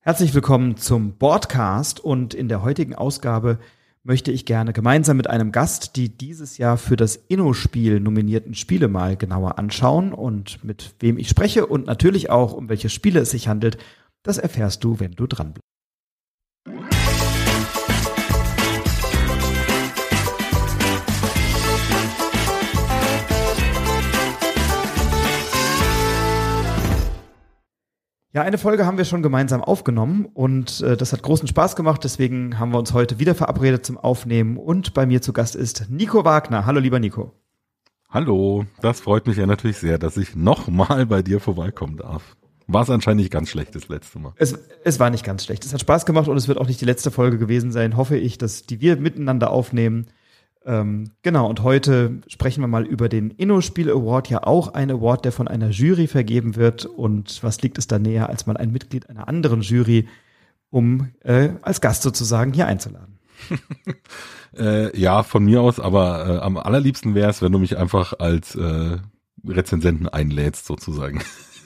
Herzlich willkommen zum Boardcast und in der heutigen Ausgabe möchte ich gerne gemeinsam mit einem Gast die dieses Jahr für das Inno-Spiel nominierten Spiele mal genauer anschauen und mit wem ich spreche und natürlich auch um welche Spiele es sich handelt, das erfährst du, wenn du dran bleibst. Ja, eine Folge haben wir schon gemeinsam aufgenommen und äh, das hat großen Spaß gemacht. Deswegen haben wir uns heute wieder verabredet zum Aufnehmen und bei mir zu Gast ist Nico Wagner. Hallo, lieber Nico. Hallo, das freut mich ja natürlich sehr, dass ich nochmal bei dir vorbeikommen darf. War es anscheinend nicht ganz schlecht das letzte Mal. Es, es war nicht ganz schlecht. Es hat Spaß gemacht und es wird auch nicht die letzte Folge gewesen sein, hoffe ich, dass die wir miteinander aufnehmen. Ähm, genau, und heute sprechen wir mal über den Inno-Spiel Award, ja auch ein Award, der von einer Jury vergeben wird. Und was liegt es da näher, als mal ein Mitglied einer anderen Jury, um äh, als Gast sozusagen hier einzuladen? äh, ja, von mir aus, aber äh, am allerliebsten wäre es, wenn du mich einfach als äh, Rezensenten einlädst, sozusagen.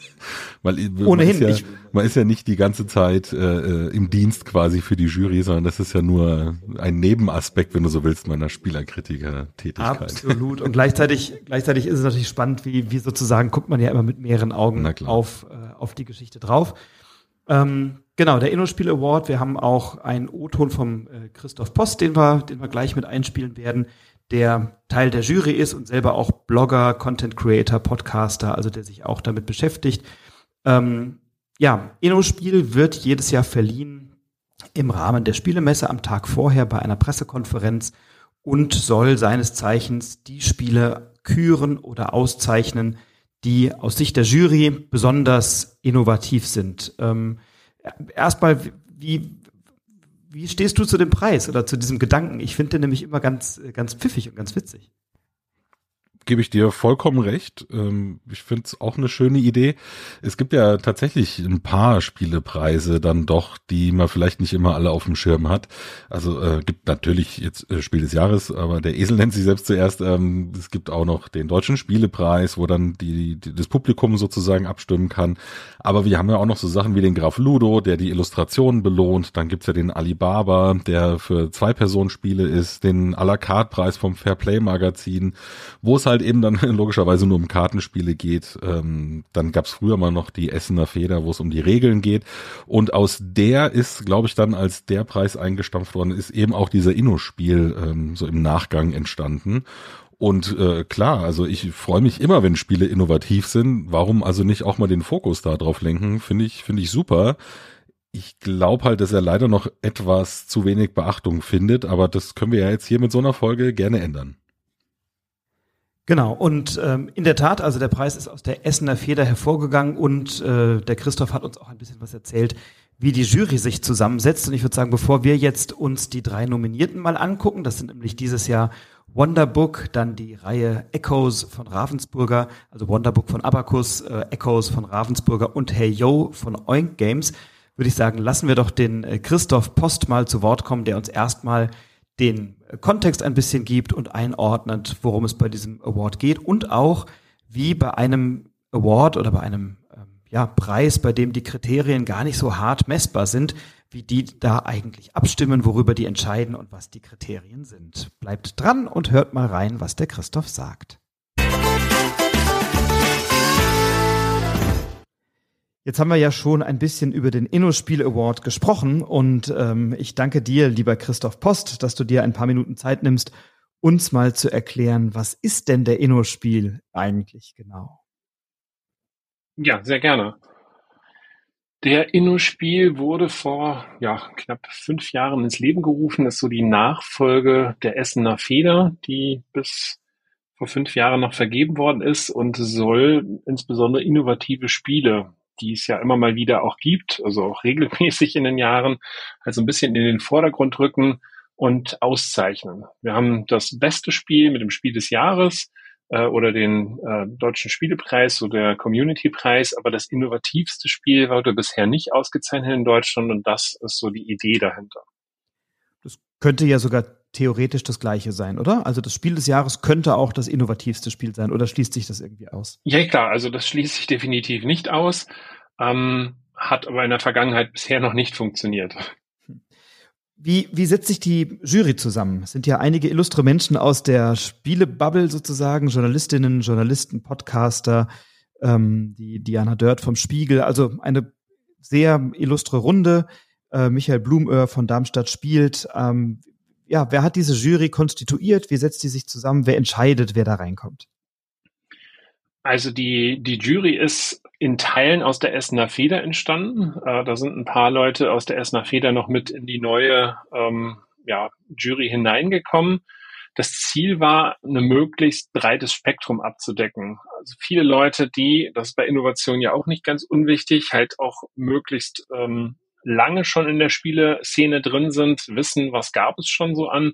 Weil Ohnehin, man ist, ja, man ist ja nicht die ganze Zeit äh, äh, im Dienst quasi für die Jury, sondern das ist ja nur ein Nebenaspekt, wenn du so willst, meiner Spielerkritiker-Tätigkeit. Absolut. Und gleichzeitig, gleichzeitig ist es natürlich spannend, wie, wie sozusagen guckt man ja immer mit mehreren Augen auf, äh, auf die Geschichte drauf. Ähm, genau, der InnoSpiel Award. Wir haben auch einen O-Ton vom äh, Christoph Post, den wir, den wir gleich mit einspielen werden der Teil der Jury ist und selber auch Blogger, Content Creator, Podcaster, also der sich auch damit beschäftigt. Ähm, ja, Inno-Spiel wird jedes Jahr verliehen im Rahmen der Spielemesse am Tag vorher bei einer Pressekonferenz und soll seines Zeichens die Spiele küren oder auszeichnen, die aus Sicht der Jury besonders innovativ sind. Ähm, erstmal, wie, wie stehst du zu dem Preis oder zu diesem Gedanken? Ich finde den nämlich immer ganz, ganz pfiffig und ganz witzig gebe ich dir vollkommen recht. Ähm, ich finde es auch eine schöne Idee. Es gibt ja tatsächlich ein paar Spielepreise dann doch, die man vielleicht nicht immer alle auf dem Schirm hat. Also äh, gibt natürlich jetzt äh, Spiel des Jahres, aber der Esel nennt sich selbst zuerst. Ähm, es gibt auch noch den deutschen Spielepreis, wo dann die, die, das Publikum sozusagen abstimmen kann. Aber wir haben ja auch noch so Sachen wie den Graf Ludo, der die Illustrationen belohnt. Dann gibt's ja den Alibaba, der für Zwei-Personen-Spiele ist, den à la carte Preis vom Fairplay Magazin, wo es halt halt eben dann logischerweise nur um Kartenspiele geht. Ähm, dann gab es früher mal noch die Essener Feder, wo es um die Regeln geht. Und aus der ist, glaube ich, dann als der Preis eingestampft worden, ist eben auch dieser Inno-Spiel ähm, so im Nachgang entstanden. Und äh, klar, also ich freue mich immer, wenn Spiele innovativ sind. Warum also nicht auch mal den Fokus da lenken? Finde ich, finde ich super. Ich glaube halt, dass er leider noch etwas zu wenig Beachtung findet, aber das können wir ja jetzt hier mit so einer Folge gerne ändern. Genau, und ähm, in der Tat, also der Preis ist aus der Essener Feder hervorgegangen und äh, der Christoph hat uns auch ein bisschen was erzählt, wie die Jury sich zusammensetzt. Und ich würde sagen, bevor wir jetzt uns die drei Nominierten mal angucken, das sind nämlich dieses Jahr Wonderbook, dann die Reihe Echoes von Ravensburger, also Wonderbook von Abacus, äh, Echoes von Ravensburger und Hey Yo von Oink Games, würde ich sagen, lassen wir doch den äh, Christoph Post mal zu Wort kommen, der uns erstmal den Kontext ein bisschen gibt und einordnet, worum es bei diesem Award geht und auch wie bei einem Award oder bei einem ähm, ja, Preis, bei dem die Kriterien gar nicht so hart messbar sind, wie die da eigentlich abstimmen, worüber die entscheiden und was die Kriterien sind. Bleibt dran und hört mal rein, was der Christoph sagt. Jetzt haben wir ja schon ein bisschen über den InnoSpiel Award gesprochen und ähm, ich danke dir, lieber Christoph Post, dass du dir ein paar Minuten Zeit nimmst, uns mal zu erklären, was ist denn der InnoSpiel eigentlich genau? Ja, sehr gerne. Der InnoSpiel wurde vor ja, knapp fünf Jahren ins Leben gerufen, ist so die Nachfolge der Essener Feder, die bis vor fünf Jahren noch vergeben worden ist und soll insbesondere innovative Spiele die es ja immer mal wieder auch gibt, also auch regelmäßig in den Jahren, also ein bisschen in den Vordergrund rücken und auszeichnen. Wir haben das beste Spiel mit dem Spiel des Jahres äh, oder den äh, deutschen Spielepreis oder der Community-Preis, aber das innovativste Spiel wurde bisher nicht ausgezeichnet in Deutschland und das ist so die Idee dahinter. Das könnte ja sogar theoretisch das gleiche sein, oder? Also das Spiel des Jahres könnte auch das innovativste Spiel sein, oder schließt sich das irgendwie aus? Ja, klar, also das schließt sich definitiv nicht aus. Ähm, hat aber in der Vergangenheit bisher noch nicht funktioniert. Wie, wie setzt sich die Jury zusammen? Es sind ja einige illustre Menschen aus der Spielebubble sozusagen, Journalistinnen, Journalisten, Podcaster, ähm, die Diana Dört vom Spiegel, also eine sehr illustre Runde. Äh, Michael Blumöhr von Darmstadt spielt. Ähm, ja, wer hat diese Jury konstituiert? Wie setzt die sich zusammen? Wer entscheidet, wer da reinkommt? Also die, die Jury ist in Teilen aus der Essener Feder entstanden. Äh, da sind ein paar Leute aus der Essener Feder noch mit in die neue ähm, ja, Jury hineingekommen. Das Ziel war, ein möglichst breites Spektrum abzudecken. Also viele Leute, die, das ist bei Innovation ja auch nicht ganz unwichtig, halt auch möglichst ähm, lange schon in der Spieleszene drin sind, wissen, was gab es schon so an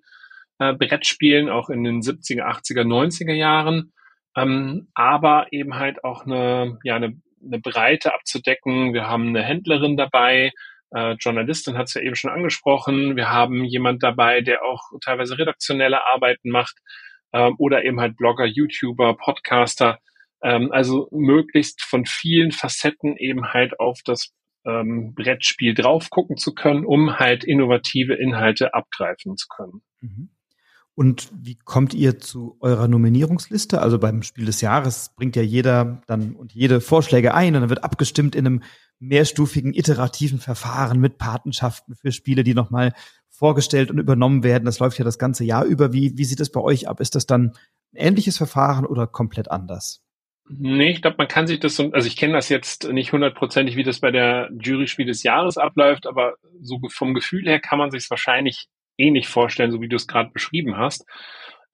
äh, Brettspielen, auch in den 70er, 80er, 90er Jahren ähm, aber eben halt auch eine, ja, eine, eine Breite abzudecken. Wir haben eine Händlerin dabei, äh, Journalistin hat es ja eben schon angesprochen. Wir haben jemand dabei, der auch teilweise redaktionelle Arbeiten macht äh, oder eben halt Blogger, YouTuber, Podcaster. Ähm, also möglichst von vielen Facetten eben halt auf das ähm, Brettspiel drauf gucken zu können, um halt innovative Inhalte abgreifen zu können. Mhm. Und wie kommt ihr zu eurer Nominierungsliste? Also beim Spiel des Jahres bringt ja jeder dann und jede Vorschläge ein und dann wird abgestimmt in einem mehrstufigen iterativen Verfahren mit Patenschaften für Spiele, die nochmal vorgestellt und übernommen werden. Das läuft ja das ganze Jahr über. Wie, wie sieht es bei euch ab? Ist das dann ein ähnliches Verfahren oder komplett anders? Nee, ich glaube, man kann sich das so, also ich kenne das jetzt nicht hundertprozentig, wie das bei der Jury Spiel des Jahres abläuft, aber so vom Gefühl her kann man sich es wahrscheinlich ähnlich vorstellen, so wie du es gerade beschrieben hast.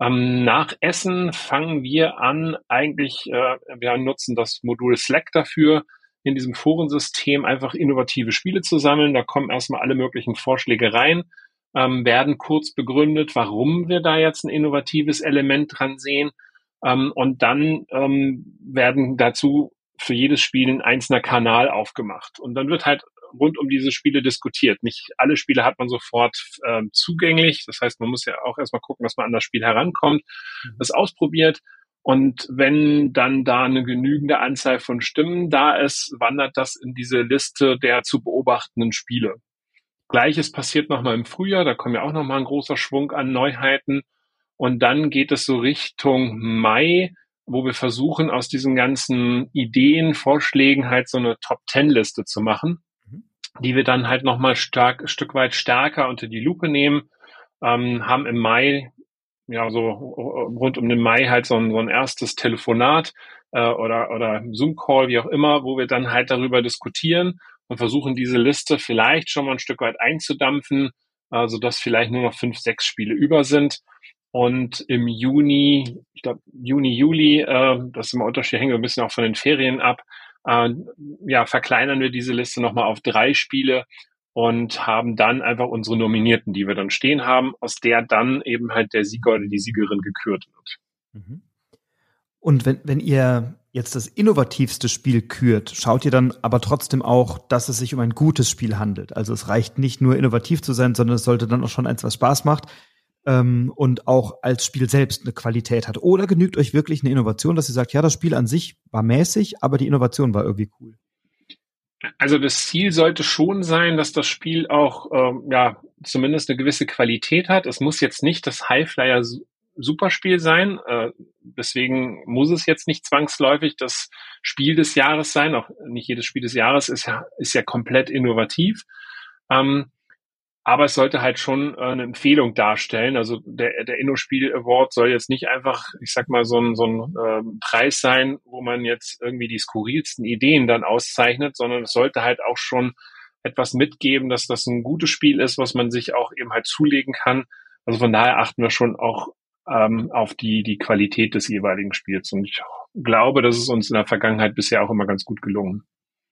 Ähm, nach Essen fangen wir an, eigentlich, äh, wir nutzen das Modul Slack dafür, in diesem Forensystem einfach innovative Spiele zu sammeln. Da kommen erstmal alle möglichen Vorschläge rein, ähm, werden kurz begründet, warum wir da jetzt ein innovatives Element dran sehen. Ähm, und dann ähm, werden dazu für jedes Spiel ein einzelner Kanal aufgemacht. Und dann wird halt rund um diese Spiele diskutiert. Nicht alle Spiele hat man sofort ähm, zugänglich. Das heißt, man muss ja auch erstmal gucken, dass man an das Spiel herankommt, mhm. das ausprobiert. Und wenn dann da eine genügende Anzahl von Stimmen da ist, wandert das in diese Liste der zu beobachtenden Spiele. Gleiches passiert nochmal im Frühjahr, da kommt ja auch nochmal ein großer Schwung an Neuheiten. Und dann geht es so Richtung Mai, wo wir versuchen, aus diesen ganzen Ideen, Vorschlägen halt so eine Top-Ten-Liste zu machen die wir dann halt nochmal stark, Stück weit stärker unter die Lupe nehmen, ähm, haben im Mai, ja, so rund um den Mai halt so ein, so ein erstes Telefonat äh, oder, oder Zoom-Call, wie auch immer, wo wir dann halt darüber diskutieren und versuchen, diese Liste vielleicht schon mal ein Stück weit einzudampfen, äh, sodass vielleicht nur noch fünf, sechs Spiele über sind. Und im Juni, ich glaube Juni, Juli, äh, das ist immer Unterschied, hängt ein bisschen auch von den Ferien ab, äh, ja, verkleinern wir diese Liste nochmal auf drei Spiele und haben dann einfach unsere Nominierten, die wir dann stehen haben, aus der dann eben halt der Sieger oder die Siegerin gekürt wird. Mhm. Und wenn, wenn ihr jetzt das innovativste Spiel kürt, schaut ihr dann aber trotzdem auch, dass es sich um ein gutes Spiel handelt. Also es reicht nicht nur innovativ zu sein, sondern es sollte dann auch schon eins, was Spaß macht ähm, und auch als Spiel selbst eine Qualität hat? Oder genügt euch wirklich eine Innovation, dass ihr sagt, ja, das Spiel an sich war mäßig, aber die Innovation war irgendwie cool? Also das Ziel sollte schon sein, dass das Spiel auch ähm, ja zumindest eine gewisse Qualität hat. Es muss jetzt nicht das Highflyer Superspiel sein. Äh, deswegen muss es jetzt nicht zwangsläufig das Spiel des Jahres sein. Auch nicht jedes Spiel des Jahres ist ja, ist ja komplett innovativ. Ähm, aber es sollte halt schon äh, eine Empfehlung darstellen. Also der, der InnoSpiel Award soll jetzt nicht einfach, ich sag mal, so ein, so ein äh, Preis sein, wo man jetzt irgendwie die skurrilsten Ideen dann auszeichnet, sondern es sollte halt auch schon etwas mitgeben, dass das ein gutes Spiel ist, was man sich auch eben halt zulegen kann. Also von daher achten wir schon auch ähm, auf die, die Qualität des jeweiligen Spiels. Und ich glaube, das ist uns in der Vergangenheit bisher auch immer ganz gut gelungen.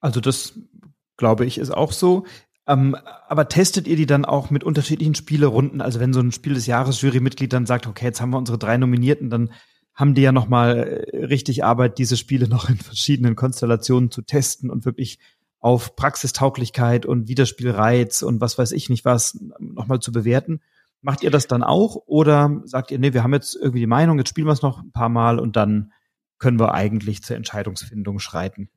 Also das glaube ich ist auch so. Ähm, aber testet ihr die dann auch mit unterschiedlichen Spielerunden? Also wenn so ein Spiel des Jahres Jurymitglied dann sagt, okay, jetzt haben wir unsere drei Nominierten, dann haben die ja noch mal äh, richtig Arbeit, diese Spiele noch in verschiedenen Konstellationen zu testen und wirklich auf Praxistauglichkeit und Wiederspielreiz und was weiß ich nicht was noch mal zu bewerten. Macht ihr das dann auch oder sagt ihr, nee, wir haben jetzt irgendwie die Meinung, jetzt spielen wir es noch ein paar Mal und dann können wir eigentlich zur Entscheidungsfindung schreiten?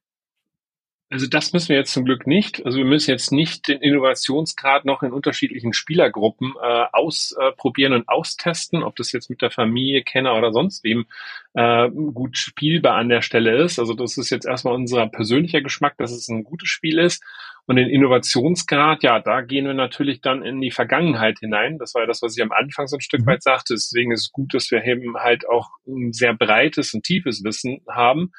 Also das müssen wir jetzt zum Glück nicht. Also wir müssen jetzt nicht den Innovationsgrad noch in unterschiedlichen Spielergruppen äh, ausprobieren und austesten, ob das jetzt mit der Familie, Kenner oder sonst wem äh, gut spielbar an der Stelle ist. Also das ist jetzt erstmal unser persönlicher Geschmack, dass es ein gutes Spiel ist. Und den Innovationsgrad, ja, da gehen wir natürlich dann in die Vergangenheit hinein. Das war ja das, was ich am Anfang so ein Stück mhm. weit sagte. Deswegen ist es gut, dass wir eben halt auch ein sehr breites und tiefes Wissen haben.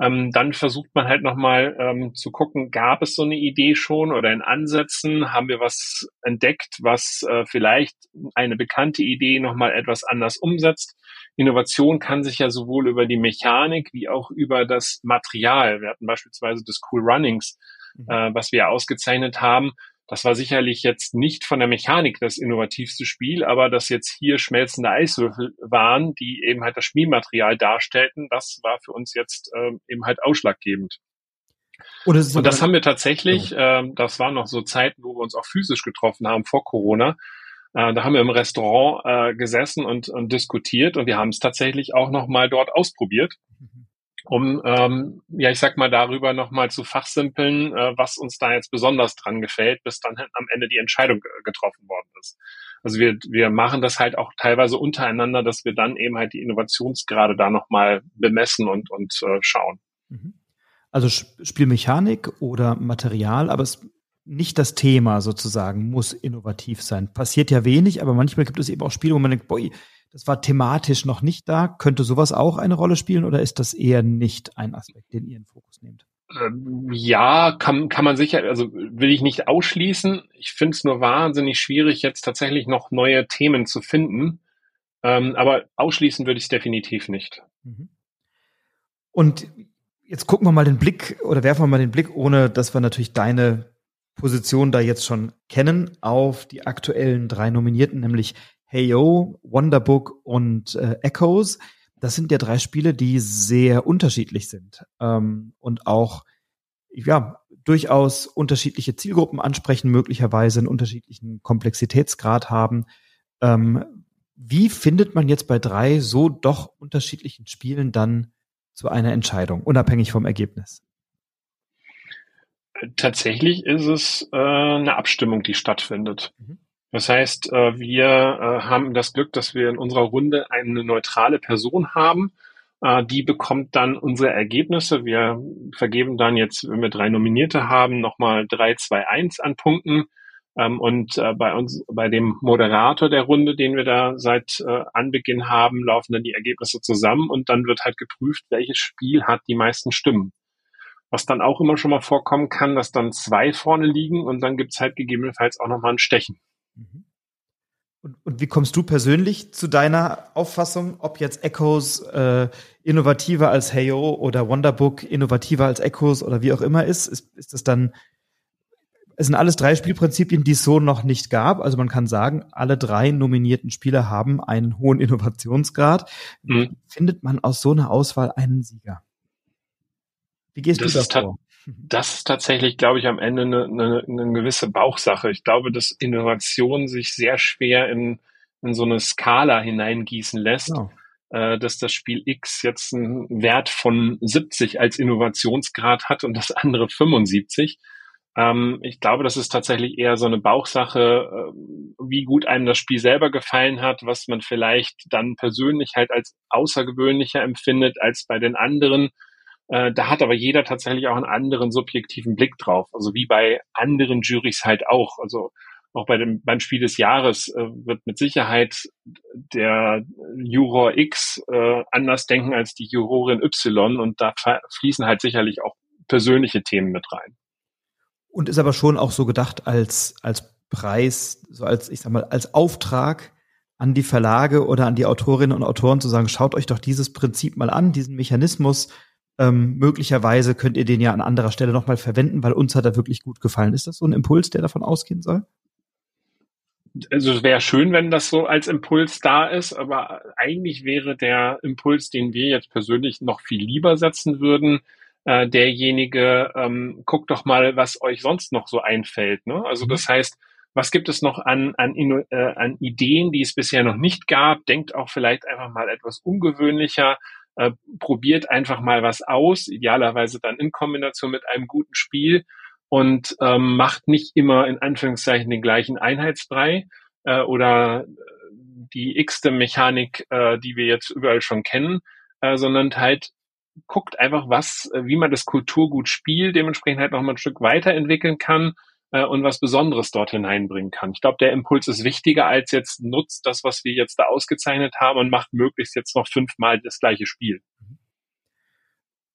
Ähm, dann versucht man halt nochmal ähm, zu gucken, gab es so eine Idee schon oder in Ansätzen, haben wir was entdeckt, was äh, vielleicht eine bekannte Idee nochmal etwas anders umsetzt. Innovation kann sich ja sowohl über die Mechanik wie auch über das Material, wir hatten beispielsweise das Cool Runnings, mhm. äh, was wir ausgezeichnet haben, das war sicherlich jetzt nicht von der Mechanik das innovativste Spiel, aber dass jetzt hier schmelzende Eiswürfel waren, die eben halt das Spielmaterial darstellten, das war für uns jetzt ähm, eben halt ausschlaggebend. Und, und das haben wir tatsächlich, äh, das waren noch so Zeiten, wo wir uns auch physisch getroffen haben vor Corona. Äh, da haben wir im Restaurant äh, gesessen und, und diskutiert und wir haben es tatsächlich auch noch mal dort ausprobiert. Um, ähm, ja, ich sag mal, darüber nochmal zu fachsimpeln, äh, was uns da jetzt besonders dran gefällt, bis dann am Ende die Entscheidung getroffen worden ist. Also wir, wir machen das halt auch teilweise untereinander, dass wir dann eben halt die Innovationsgrade da nochmal bemessen und, und äh, schauen. Mhm. Also Spielmechanik oder Material, aber es nicht das Thema sozusagen muss innovativ sein. Passiert ja wenig, aber manchmal gibt es eben auch Spiele, wo man denkt, boah, das war thematisch noch nicht da. Könnte sowas auch eine Rolle spielen oder ist das eher nicht ein Aspekt, den ihr in Fokus nehmt? Ähm, ja, kann, kann man sicher, also will ich nicht ausschließen. Ich finde es nur wahnsinnig schwierig, jetzt tatsächlich noch neue Themen zu finden. Ähm, aber ausschließen würde ich es definitiv nicht. Mhm. Und jetzt gucken wir mal den Blick oder werfen wir mal den Blick, ohne dass wir natürlich deine Position da jetzt schon kennen, auf die aktuellen drei Nominierten, nämlich Heyo, Wonderbook und äh, Echoes. Das sind ja drei Spiele, die sehr unterschiedlich sind ähm, und auch ja durchaus unterschiedliche Zielgruppen ansprechen, möglicherweise einen unterschiedlichen Komplexitätsgrad haben. Ähm, wie findet man jetzt bei drei so doch unterschiedlichen Spielen dann zu einer Entscheidung, unabhängig vom Ergebnis? Tatsächlich ist es äh, eine Abstimmung, die stattfindet. Mhm. Das heißt, äh, wir äh, haben das Glück, dass wir in unserer Runde eine neutrale Person haben. Äh, die bekommt dann unsere Ergebnisse. Wir vergeben dann jetzt, wenn wir drei Nominierte haben, nochmal 3, 2, 1 an Punkten. Ähm, und bei uns, bei dem Moderator der Runde, den wir da seit Anbeginn haben, laufen dann die Ergebnisse zusammen und dann wird halt geprüft, welches Spiel hat die meisten Stimmen. Was dann auch immer schon mal vorkommen kann, dass dann zwei vorne liegen und dann gibt's halt gegebenenfalls auch nochmal ein Stechen. Mhm. Und, und, wie kommst du persönlich zu deiner Auffassung, ob jetzt Echoes äh, innovativer als Heyo oder Wonderbook innovativer als Echoes oder wie auch immer ist? Ist, ist das dann, es sind alles drei Spielprinzipien, die es so noch nicht gab. Also man kann sagen, alle drei nominierten Spieler haben einen hohen Innovationsgrad. Wie mhm. findet man aus so einer Auswahl einen Sieger? Wie gehst das du davor? das ist tatsächlich, glaube ich, am Ende eine, eine, eine gewisse Bauchsache. Ich glaube, dass Innovation sich sehr schwer in, in so eine Skala hineingießen lässt. Ja. Äh, dass das Spiel X jetzt einen Wert von 70 als Innovationsgrad hat und das andere 75. Ähm, ich glaube, das ist tatsächlich eher so eine Bauchsache, äh, wie gut einem das Spiel selber gefallen hat, was man vielleicht dann persönlich halt als außergewöhnlicher empfindet als bei den anderen äh, da hat aber jeder tatsächlich auch einen anderen subjektiven Blick drauf. Also wie bei anderen Jurys halt auch. Also auch bei dem, beim Spiel des Jahres äh, wird mit Sicherheit der Juror X äh, anders denken als die Jurorin Y und da fließen halt sicherlich auch persönliche Themen mit rein. Und ist aber schon auch so gedacht als, als Preis, so als, ich sag mal, als Auftrag an die Verlage oder an die Autorinnen und Autoren zu sagen, schaut euch doch dieses Prinzip mal an, diesen Mechanismus, ähm, möglicherweise könnt ihr den ja an anderer Stelle nochmal verwenden, weil uns hat er wirklich gut gefallen. Ist das so ein Impuls, der davon ausgehen soll? Also es wäre schön, wenn das so als Impuls da ist, aber eigentlich wäre der Impuls, den wir jetzt persönlich noch viel lieber setzen würden, äh, derjenige, ähm, guckt doch mal, was euch sonst noch so einfällt. Ne? Also mhm. das heißt, was gibt es noch an, an, äh, an Ideen, die es bisher noch nicht gab? Denkt auch vielleicht einfach mal etwas ungewöhnlicher äh, probiert einfach mal was aus, idealerweise dann in Kombination mit einem guten Spiel und ähm, macht nicht immer in Anführungszeichen den gleichen Einheitsbrei äh, oder die x-te Mechanik, äh, die wir jetzt überall schon kennen, äh, sondern halt guckt einfach, was, äh, wie man das Kulturgut spielt, dementsprechend halt noch mal ein Stück weiterentwickeln kann äh, und was Besonderes dort hineinbringen kann. Ich glaube, der Impuls ist wichtiger als jetzt nutzt das, was wir jetzt da ausgezeichnet haben und macht möglichst jetzt noch fünfmal das gleiche Spiel.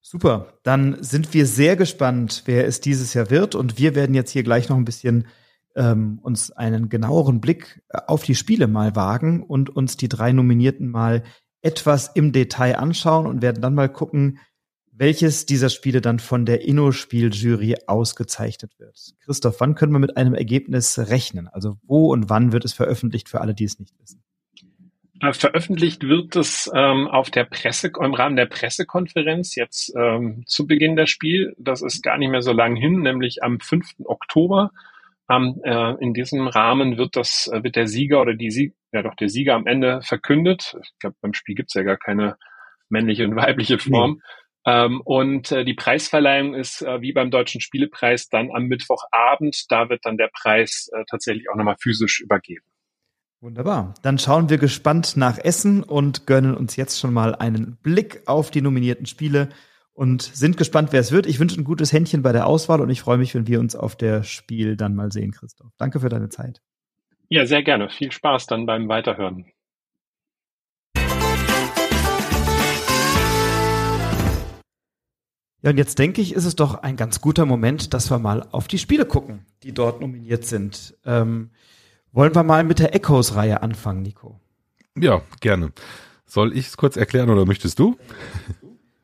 Super, dann sind wir sehr gespannt, wer es dieses Jahr wird und wir werden jetzt hier gleich noch ein bisschen ähm, uns einen genaueren Blick äh, auf die Spiele mal wagen und uns die drei Nominierten mal etwas im Detail anschauen und werden dann mal gucken, welches dieser Spiele dann von der Inno-Spiel-Jury ausgezeichnet wird. Christoph, wann können wir mit einem Ergebnis rechnen? Also wo und wann wird es veröffentlicht für alle, die es nicht wissen? Äh, veröffentlicht wird es ähm, auf der Presse, im Rahmen der Pressekonferenz jetzt ähm, zu Beginn der Spiel. Das ist gar nicht mehr so lang hin, nämlich am 5. Oktober. Ähm, äh, in diesem Rahmen wird das, äh, wird der Sieger oder die Sieg, ja doch der Sieger am Ende verkündet. Ich glaube, beim Spiel gibt's ja gar keine männliche und weibliche Form. Nee. Ähm, und äh, die Preisverleihung ist äh, wie beim Deutschen Spielepreis dann am Mittwochabend. Da wird dann der Preis äh, tatsächlich auch nochmal physisch übergeben. Wunderbar. Dann schauen wir gespannt nach Essen und gönnen uns jetzt schon mal einen Blick auf die nominierten Spiele und sind gespannt, wer es wird. Ich wünsche ein gutes Händchen bei der Auswahl und ich freue mich, wenn wir uns auf der Spiel dann mal sehen, Christoph. Danke für deine Zeit. Ja, sehr gerne. Viel Spaß dann beim Weiterhören. Ja, und jetzt denke ich, ist es doch ein ganz guter Moment, dass wir mal auf die Spiele gucken, die dort nominiert sind. Ähm, wollen wir mal mit der Echoes-Reihe anfangen, Nico? Ja, gerne. Soll ich es kurz erklären oder möchtest du?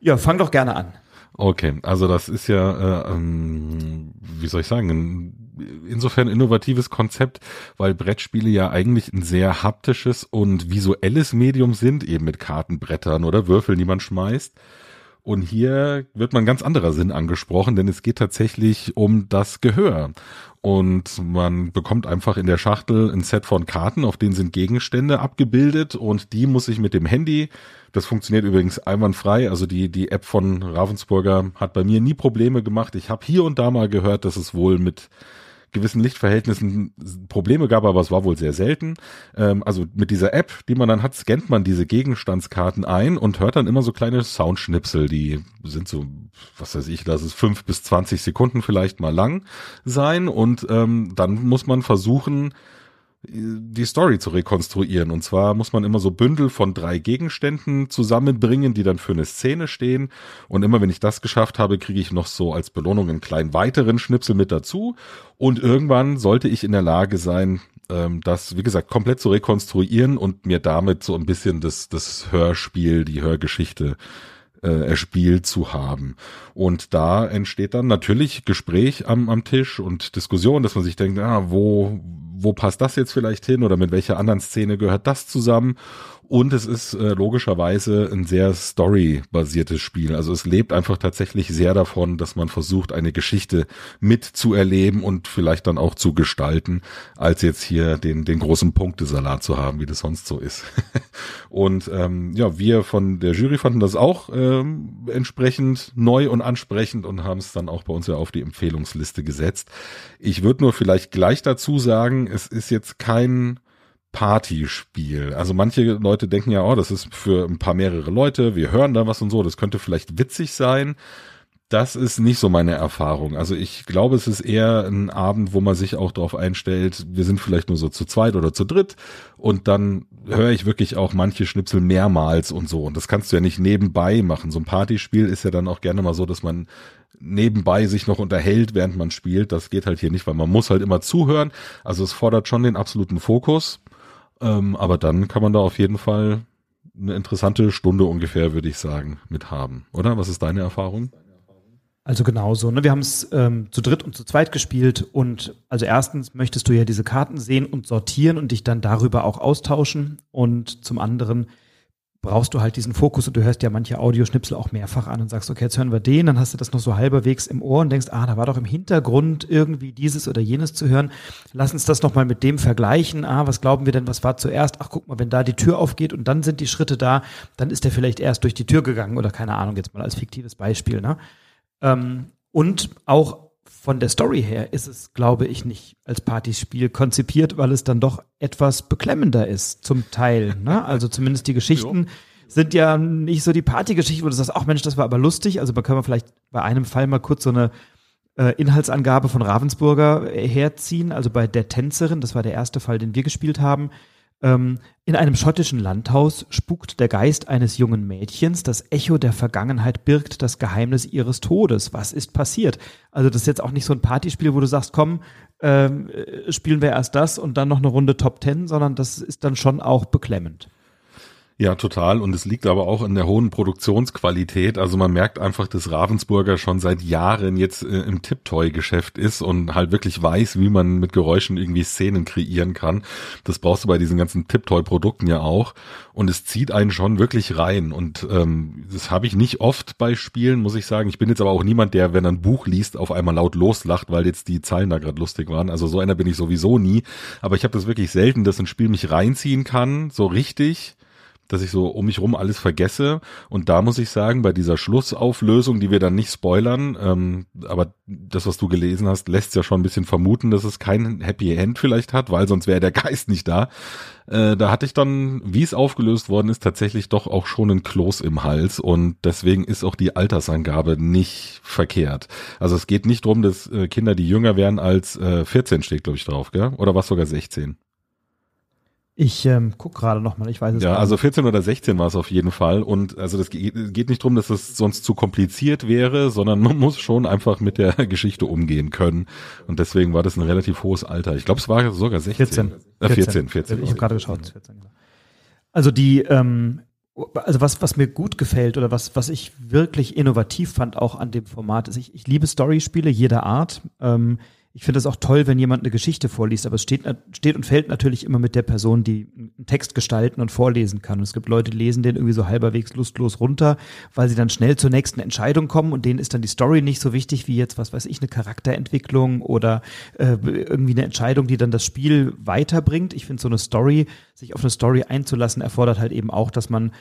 Ja, fang doch gerne an. Okay, also das ist ja, äh, ähm, wie soll ich sagen, ein insofern innovatives Konzept, weil Brettspiele ja eigentlich ein sehr haptisches und visuelles Medium sind, eben mit Kartenbrettern oder Würfeln, die man schmeißt. Und hier wird man ganz anderer Sinn angesprochen, denn es geht tatsächlich um das Gehör. Und man bekommt einfach in der Schachtel ein Set von Karten, auf denen sind Gegenstände abgebildet und die muss ich mit dem Handy das funktioniert übrigens einwandfrei. Also die, die App von Ravensburger hat bei mir nie Probleme gemacht. Ich habe hier und da mal gehört, dass es wohl mit gewissen Lichtverhältnissen Probleme gab, aber es war wohl sehr selten. Ähm, also mit dieser App, die man dann hat, scannt man diese Gegenstandskarten ein und hört dann immer so kleine Soundschnipsel, die sind so, was weiß ich, lass es fünf bis zwanzig Sekunden vielleicht mal lang sein und ähm, dann muss man versuchen, die Story zu rekonstruieren. Und zwar muss man immer so Bündel von drei Gegenständen zusammenbringen, die dann für eine Szene stehen. Und immer wenn ich das geschafft habe, kriege ich noch so als Belohnung einen kleinen weiteren Schnipsel mit dazu. Und irgendwann sollte ich in der Lage sein, ähm, das, wie gesagt, komplett zu rekonstruieren und mir damit so ein bisschen das, das Hörspiel, die Hörgeschichte äh, erspielt zu haben. Und da entsteht dann natürlich Gespräch am, am Tisch und Diskussion, dass man sich denkt, ah, wo, wo passt das jetzt vielleicht hin oder mit welcher anderen Szene gehört das zusammen? Und es ist äh, logischerweise ein sehr story-basiertes Spiel. Also es lebt einfach tatsächlich sehr davon, dass man versucht, eine Geschichte mitzuerleben und vielleicht dann auch zu gestalten, als jetzt hier den, den großen Punktesalat zu haben, wie das sonst so ist. und ähm, ja, wir von der Jury fanden das auch ähm, entsprechend neu und ansprechend und haben es dann auch bei uns ja auf die Empfehlungsliste gesetzt. Ich würde nur vielleicht gleich dazu sagen, es ist jetzt kein Partyspiel. Also manche Leute denken ja, oh, das ist für ein paar mehrere Leute, wir hören da was und so, das könnte vielleicht witzig sein. Das ist nicht so meine Erfahrung. Also ich glaube, es ist eher ein Abend, wo man sich auch darauf einstellt, wir sind vielleicht nur so zu zweit oder zu dritt und dann höre ich wirklich auch manche Schnipsel mehrmals und so. Und das kannst du ja nicht nebenbei machen. So ein Partyspiel ist ja dann auch gerne mal so, dass man nebenbei sich noch unterhält, während man spielt. Das geht halt hier nicht, weil man muss halt immer zuhören. Also es fordert schon den absoluten Fokus. Ähm, aber dann kann man da auf jeden Fall eine interessante Stunde ungefähr, würde ich sagen, mit haben. Oder? Was ist deine Erfahrung? Also genauso. Ne? Wir haben es ähm, zu dritt und zu zweit gespielt und also erstens möchtest du ja diese Karten sehen und sortieren und dich dann darüber auch austauschen und zum anderen brauchst du halt diesen Fokus und du hörst ja manche Audioschnipsel auch mehrfach an und sagst, okay, jetzt hören wir den, dann hast du das noch so halberwegs im Ohr und denkst, ah, da war doch im Hintergrund irgendwie dieses oder jenes zu hören. Lass uns das nochmal mit dem vergleichen. Ah, was glauben wir denn, was war zuerst? Ach, guck mal, wenn da die Tür aufgeht und dann sind die Schritte da, dann ist der vielleicht erst durch die Tür gegangen oder keine Ahnung, jetzt mal als fiktives Beispiel. Ne? Ähm, und auch von der Story her ist es, glaube ich, nicht als Partyspiel konzipiert, weil es dann doch etwas beklemmender ist, zum Teil. Ne? Also zumindest die Geschichten sind ja nicht so die Partygeschichte, wo du sagst, ach Mensch, das war aber lustig. Also man kann man vielleicht bei einem Fall mal kurz so eine äh, Inhaltsangabe von Ravensburger äh, herziehen. Also bei der Tänzerin, das war der erste Fall, den wir gespielt haben, ähm, in einem schottischen Landhaus spukt der Geist eines jungen Mädchens. Das Echo der Vergangenheit birgt das Geheimnis ihres Todes. Was ist passiert? Also das ist jetzt auch nicht so ein Partyspiel, wo du sagst, komm, ähm, äh, spielen wir erst das und dann noch eine Runde Top Ten, sondern das ist dann schon auch beklemmend. Ja, total. Und es liegt aber auch in der hohen Produktionsqualität. Also man merkt einfach, dass Ravensburger schon seit Jahren jetzt äh, im Tiptoy-Geschäft ist und halt wirklich weiß, wie man mit Geräuschen irgendwie Szenen kreieren kann. Das brauchst du bei diesen ganzen Tiptoy-Produkten ja auch. Und es zieht einen schon wirklich rein. Und ähm, das habe ich nicht oft bei Spielen, muss ich sagen. Ich bin jetzt aber auch niemand, der, wenn er ein Buch liest, auf einmal laut loslacht, weil jetzt die Zeilen da gerade lustig waren. Also so einer bin ich sowieso nie. Aber ich habe das wirklich selten, dass ein Spiel mich reinziehen kann, so richtig dass ich so um mich rum alles vergesse. Und da muss ich sagen, bei dieser Schlussauflösung, die wir dann nicht spoilern, ähm, aber das, was du gelesen hast, lässt ja schon ein bisschen vermuten, dass es kein Happy End vielleicht hat, weil sonst wäre der Geist nicht da. Äh, da hatte ich dann, wie es aufgelöst worden ist, tatsächlich doch auch schon ein Kloß im Hals und deswegen ist auch die Altersangabe nicht verkehrt. Also es geht nicht drum, dass äh, Kinder, die jünger werden als äh, 14 steht, glaube ich, drauf, gell? Oder was sogar 16? Ich ähm, guck gerade noch mal, ich weiß es Ja, also 14 oder 16 war es auf jeden Fall und also das geht, nicht drum, dass es sonst zu kompliziert wäre, sondern man muss schon einfach mit der Geschichte umgehen können und deswegen war das ein relativ hohes Alter. Ich glaube, es war sogar 16. 14. Äh, 14, 14. Ich habe gerade geschaut. 14. Also die ähm, also was, was mir gut gefällt oder was, was ich wirklich innovativ fand auch an dem Format ist, ich, ich liebe Storyspiele jeder Art. Ähm, ich finde es auch toll, wenn jemand eine Geschichte vorliest, aber es steht, steht und fällt natürlich immer mit der Person, die einen Text gestalten und vorlesen kann. Und es gibt Leute, die lesen den irgendwie so halberwegs lustlos runter, weil sie dann schnell zur nächsten Entscheidung kommen und denen ist dann die Story nicht so wichtig wie jetzt, was weiß ich, eine Charakterentwicklung oder äh, irgendwie eine Entscheidung, die dann das Spiel weiterbringt. Ich finde so eine Story, sich auf eine Story einzulassen, erfordert halt eben auch, dass man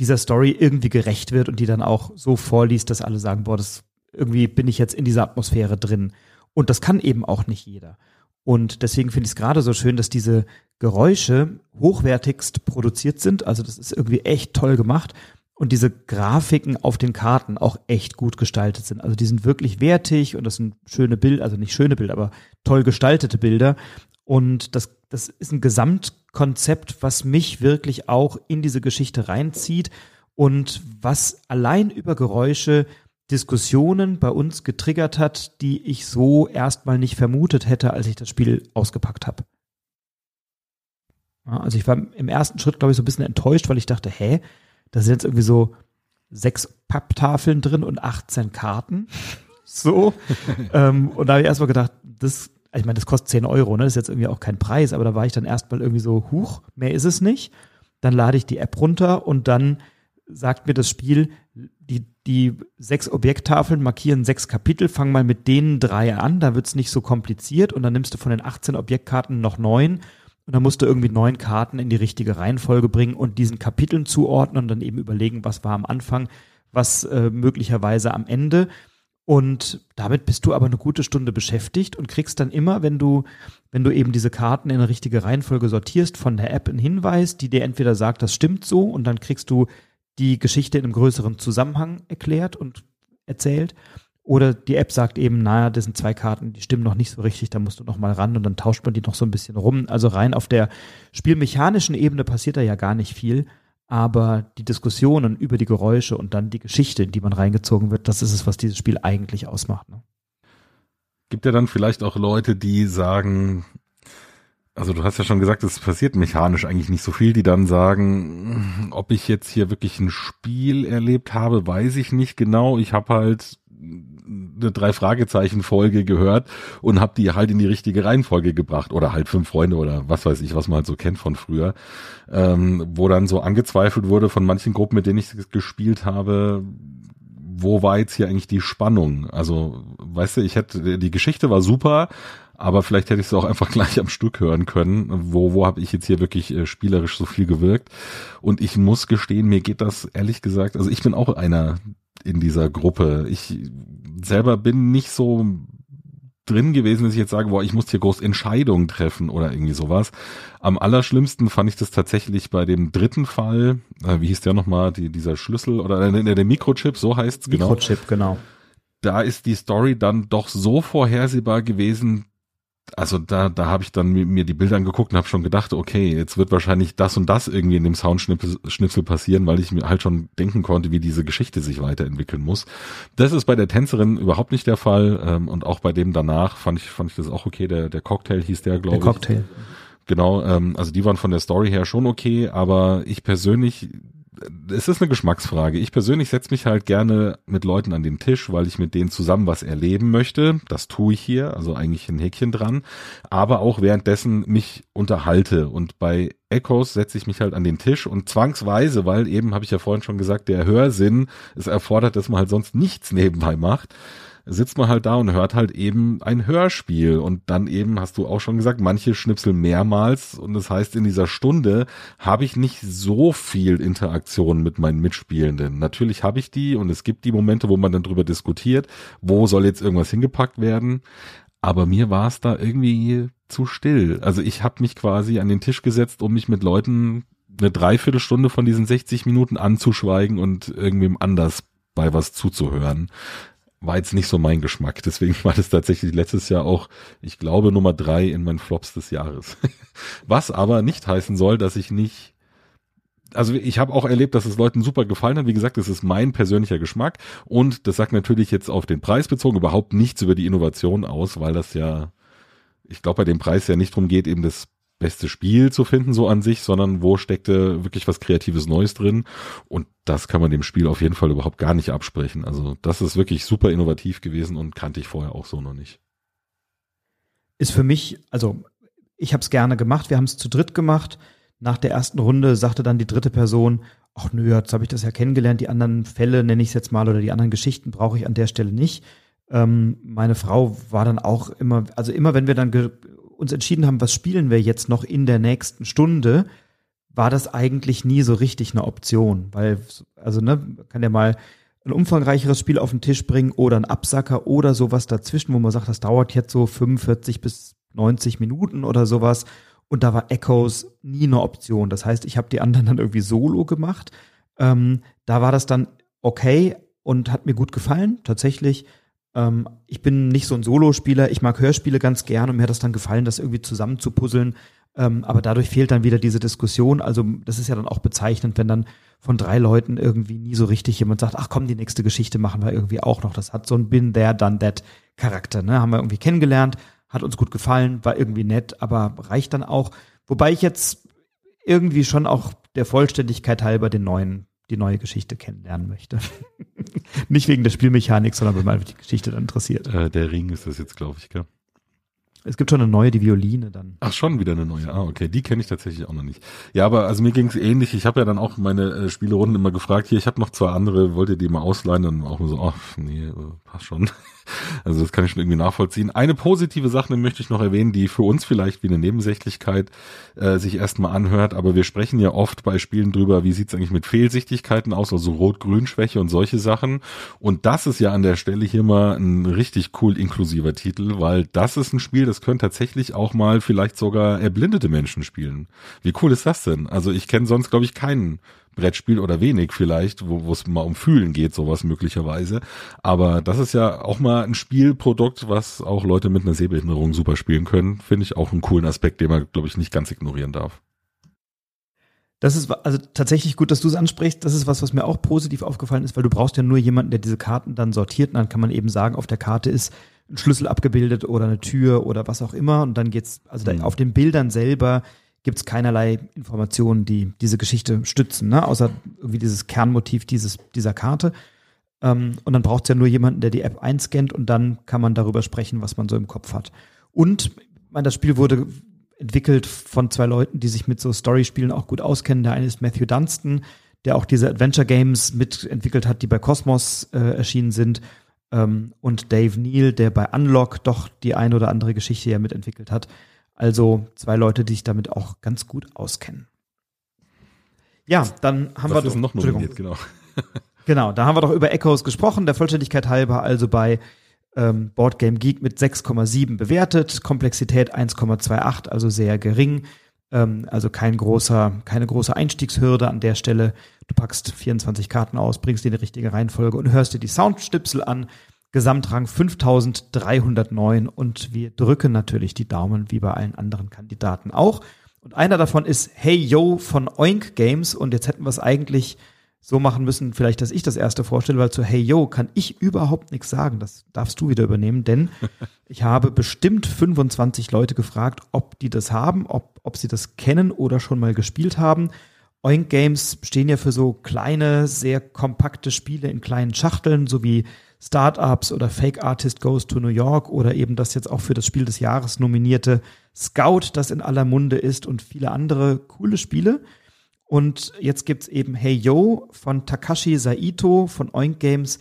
dieser Story irgendwie gerecht wird und die dann auch so vorliest, dass alle sagen, boah, das irgendwie bin ich jetzt in dieser Atmosphäre drin. Und das kann eben auch nicht jeder. Und deswegen finde ich es gerade so schön, dass diese Geräusche hochwertigst produziert sind. Also das ist irgendwie echt toll gemacht. Und diese Grafiken auf den Karten auch echt gut gestaltet sind. Also die sind wirklich wertig und das sind schöne Bilder, also nicht schöne Bilder, aber toll gestaltete Bilder. Und das, das ist ein Gesamtkonzept, was mich wirklich auch in diese Geschichte reinzieht und was allein über Geräusche Diskussionen bei uns getriggert hat, die ich so erstmal nicht vermutet hätte, als ich das Spiel ausgepackt habe. Also ich war im ersten Schritt, glaube ich, so ein bisschen enttäuscht, weil ich dachte, hä, da sind jetzt irgendwie so sechs Papptafeln drin und 18 Karten. so. ähm, und da habe ich erstmal gedacht, das, ich meine, das kostet 10 Euro, ne? Das ist jetzt irgendwie auch kein Preis, aber da war ich dann erstmal irgendwie so, huch, mehr ist es nicht. Dann lade ich die App runter und dann sagt mir das Spiel, die, sechs Objekttafeln markieren sechs Kapitel, fang mal mit denen drei an, da wird's nicht so kompliziert. Und dann nimmst du von den 18 Objektkarten noch neun. Und dann musst du irgendwie neun Karten in die richtige Reihenfolge bringen und diesen Kapiteln zuordnen und dann eben überlegen, was war am Anfang, was äh, möglicherweise am Ende. Und damit bist du aber eine gute Stunde beschäftigt und kriegst dann immer, wenn du, wenn du eben diese Karten in eine richtige Reihenfolge sortierst, von der App einen Hinweis, die dir entweder sagt, das stimmt so, und dann kriegst du die Geschichte in einem größeren Zusammenhang erklärt und erzählt. Oder die App sagt eben, naja, das sind zwei Karten, die stimmen noch nicht so richtig, da musst du noch mal ran und dann tauscht man die noch so ein bisschen rum. Also rein auf der spielmechanischen Ebene passiert da ja gar nicht viel, aber die Diskussionen über die Geräusche und dann die Geschichte, in die man reingezogen wird, das ist es, was dieses Spiel eigentlich ausmacht. Ne? Gibt ja dann vielleicht auch Leute, die sagen, also du hast ja schon gesagt, es passiert mechanisch eigentlich nicht so viel, die dann sagen, ob ich jetzt hier wirklich ein Spiel erlebt habe, weiß ich nicht genau. Ich habe halt eine drei Fragezeichen Folge gehört und habe die halt in die richtige Reihenfolge gebracht oder halt fünf Freunde oder was weiß ich, was man halt so kennt von früher, ähm, wo dann so angezweifelt wurde von manchen Gruppen, mit denen ich gespielt habe, wo war jetzt hier eigentlich die Spannung? Also, weißt du, ich hätte, die Geschichte war super, aber vielleicht hätte ich es auch einfach gleich am Stück hören können. Wo, wo habe ich jetzt hier wirklich äh, spielerisch so viel gewirkt? Und ich muss gestehen, mir geht das ehrlich gesagt, also ich bin auch einer in dieser Gruppe. Ich selber bin nicht so drin gewesen, dass ich jetzt sage, boah, ich muss hier groß Entscheidungen treffen oder irgendwie sowas. Am allerschlimmsten fand ich das tatsächlich bei dem dritten Fall, äh, wie hieß der nochmal, die, dieser Schlüssel oder äh, der Mikrochip, so heißt's genau. Mikrochip, genau. Da ist die Story dann doch so vorhersehbar gewesen, also da, da habe ich dann mir die Bilder angeguckt und habe schon gedacht, okay, jetzt wird wahrscheinlich das und das irgendwie in dem Soundschnipsel passieren, weil ich mir halt schon denken konnte, wie diese Geschichte sich weiterentwickeln muss. Das ist bei der Tänzerin überhaupt nicht der Fall ähm, und auch bei dem danach fand ich fand ich das auch okay. Der der Cocktail hieß der, glaube ich. Der Cocktail. Genau, ähm, also die waren von der Story her schon okay, aber ich persönlich es ist eine Geschmacksfrage. Ich persönlich setze mich halt gerne mit Leuten an den Tisch, weil ich mit denen zusammen was erleben möchte. Das tue ich hier, also eigentlich ein Häkchen dran. Aber auch währenddessen mich unterhalte. Und bei Echos setze ich mich halt an den Tisch und zwangsweise, weil eben, habe ich ja vorhin schon gesagt, der Hörsinn es erfordert, dass man halt sonst nichts nebenbei macht sitzt man halt da und hört halt eben ein Hörspiel und dann eben, hast du auch schon gesagt, manche Schnipsel mehrmals und das heißt, in dieser Stunde habe ich nicht so viel Interaktion mit meinen Mitspielenden. Natürlich habe ich die und es gibt die Momente, wo man dann drüber diskutiert, wo soll jetzt irgendwas hingepackt werden, aber mir war es da irgendwie zu still. Also ich habe mich quasi an den Tisch gesetzt, um mich mit Leuten eine Dreiviertelstunde von diesen 60 Minuten anzuschweigen und irgendwem anders bei was zuzuhören war jetzt nicht so mein Geschmack. Deswegen war das tatsächlich letztes Jahr auch, ich glaube, Nummer drei in meinen Flops des Jahres. Was aber nicht heißen soll, dass ich nicht also ich habe auch erlebt, dass es Leuten super gefallen hat. Wie gesagt, das ist mein persönlicher Geschmack und das sagt natürlich jetzt auf den Preis bezogen überhaupt nichts über die Innovation aus, weil das ja, ich glaube, bei dem Preis ja nicht drum geht, eben das beste Spiel zu finden, so an sich, sondern wo steckte wirklich was Kreatives Neues drin. Und das kann man dem Spiel auf jeden Fall überhaupt gar nicht absprechen. Also das ist wirklich super innovativ gewesen und kannte ich vorher auch so noch nicht. Ist für mich, also ich habe es gerne gemacht, wir haben es zu dritt gemacht. Nach der ersten Runde sagte dann die dritte Person, ach nö, jetzt habe ich das ja kennengelernt, die anderen Fälle nenne ich es jetzt mal oder die anderen Geschichten brauche ich an der Stelle nicht. Ähm, meine Frau war dann auch immer, also immer wenn wir dann uns entschieden haben, was spielen wir jetzt noch in der nächsten Stunde, war das eigentlich nie so richtig eine Option, weil, also, ne, kann ja mal ein umfangreicheres Spiel auf den Tisch bringen oder ein Absacker oder sowas dazwischen, wo man sagt, das dauert jetzt so 45 bis 90 Minuten oder sowas. Und da war Echoes nie eine Option. Das heißt, ich habe die anderen dann irgendwie solo gemacht. Ähm, da war das dann okay und hat mir gut gefallen, tatsächlich. Ähm, ich bin nicht so ein Solospieler, ich mag Hörspiele ganz gern und mir hat das dann gefallen, das irgendwie zusammen zu puzzeln. Ähm, aber dadurch fehlt dann wieder diese Diskussion. Also das ist ja dann auch bezeichnend, wenn dann von drei Leuten irgendwie nie so richtig jemand sagt, ach komm, die nächste Geschichte machen wir irgendwie auch noch. Das hat so ein Bin there, done that Charakter. Ne? Haben wir irgendwie kennengelernt, hat uns gut gefallen, war irgendwie nett, aber reicht dann auch. Wobei ich jetzt irgendwie schon auch der Vollständigkeit halber den neuen die neue Geschichte kennenlernen möchte. Nicht wegen der Spielmechanik, sondern weil mich die Geschichte dann interessiert. Äh, der Ring ist das jetzt, glaube ich, gell? Es gibt schon eine neue, die Violine dann. Ach, schon wieder eine neue. Ah, okay. Die kenne ich tatsächlich auch noch nicht. Ja, aber also mir ging es ähnlich. Ich habe ja dann auch meine äh, Spielerunden immer gefragt, hier, ich habe noch zwei andere, wollt ihr die mal ausleihen? Dann auch so, ach, nee, äh, passt schon. Also das kann ich schon irgendwie nachvollziehen. Eine positive Sache möchte ich noch erwähnen, die für uns vielleicht wie eine Nebensächlichkeit äh, sich erstmal anhört, aber wir sprechen ja oft bei Spielen drüber, wie sieht's eigentlich mit Fehlsichtigkeiten aus, also Rot-Grün-Schwäche und solche Sachen. Und das ist ja an der Stelle hier mal ein richtig cool inklusiver Titel, weil das ist ein Spiel, das können tatsächlich auch mal vielleicht sogar erblindete Menschen spielen. Wie cool ist das denn? Also ich kenne sonst, glaube ich, keinen Brettspiel oder wenig vielleicht, wo es mal um Fühlen geht, sowas möglicherweise. Aber das ist ja auch mal ein Spielprodukt, was auch Leute mit einer Sehbehinderung super spielen können. Finde ich auch einen coolen Aspekt, den man, glaube ich, nicht ganz ignorieren darf. Das ist also tatsächlich gut, dass du es ansprichst. Das ist was, was mir auch positiv aufgefallen ist, weil du brauchst ja nur jemanden, der diese Karten dann sortiert. Und dann kann man eben sagen, auf der Karte ist ein Schlüssel abgebildet oder eine Tür oder was auch immer. Und dann geht's, also mhm. auf den Bildern selber gibt es keinerlei Informationen, die diese Geschichte stützen, ne? außer irgendwie dieses Kernmotiv dieses, dieser Karte. Ähm, und dann braucht es ja nur jemanden, der die App einscannt und dann kann man darüber sprechen, was man so im Kopf hat. Und meine, das Spiel wurde entwickelt von zwei Leuten, die sich mit so Story-Spielen auch gut auskennen. Der eine ist Matthew Dunstan, der auch diese Adventure Games mitentwickelt hat, die bei Cosmos äh, erschienen sind. Ähm, und Dave Neal, der bei Unlock doch die eine oder andere Geschichte ja mitentwickelt hat. Also zwei Leute, die sich damit auch ganz gut auskennen. Ja, dann haben Was wir doch, noch nominiert, genau. Genau, da haben wir doch über Echoes gesprochen, der Vollständigkeit halber, also bei ähm, Board Game Geek mit 6,7 bewertet, Komplexität 1,28, also sehr gering. Ähm, also kein großer, keine große Einstiegshürde an der Stelle. Du packst 24 Karten aus, bringst in die richtige Reihenfolge und hörst dir die Soundstipsel an. Gesamtrang 5309 und wir drücken natürlich die Daumen wie bei allen anderen Kandidaten auch. Und einer davon ist Hey Yo von Oink Games und jetzt hätten wir es eigentlich so machen müssen, vielleicht, dass ich das erste vorstelle, weil zu Hey Yo kann ich überhaupt nichts sagen. Das darfst du wieder übernehmen, denn ich habe bestimmt 25 Leute gefragt, ob die das haben, ob, ob sie das kennen oder schon mal gespielt haben. Oink Games stehen ja für so kleine, sehr kompakte Spiele in kleinen Schachteln, so wie Startups oder Fake Artist Goes to New York oder eben das jetzt auch für das Spiel des Jahres nominierte Scout, das in aller Munde ist und viele andere coole Spiele. Und jetzt gibt's eben Hey Yo von Takashi Saito von Oink Games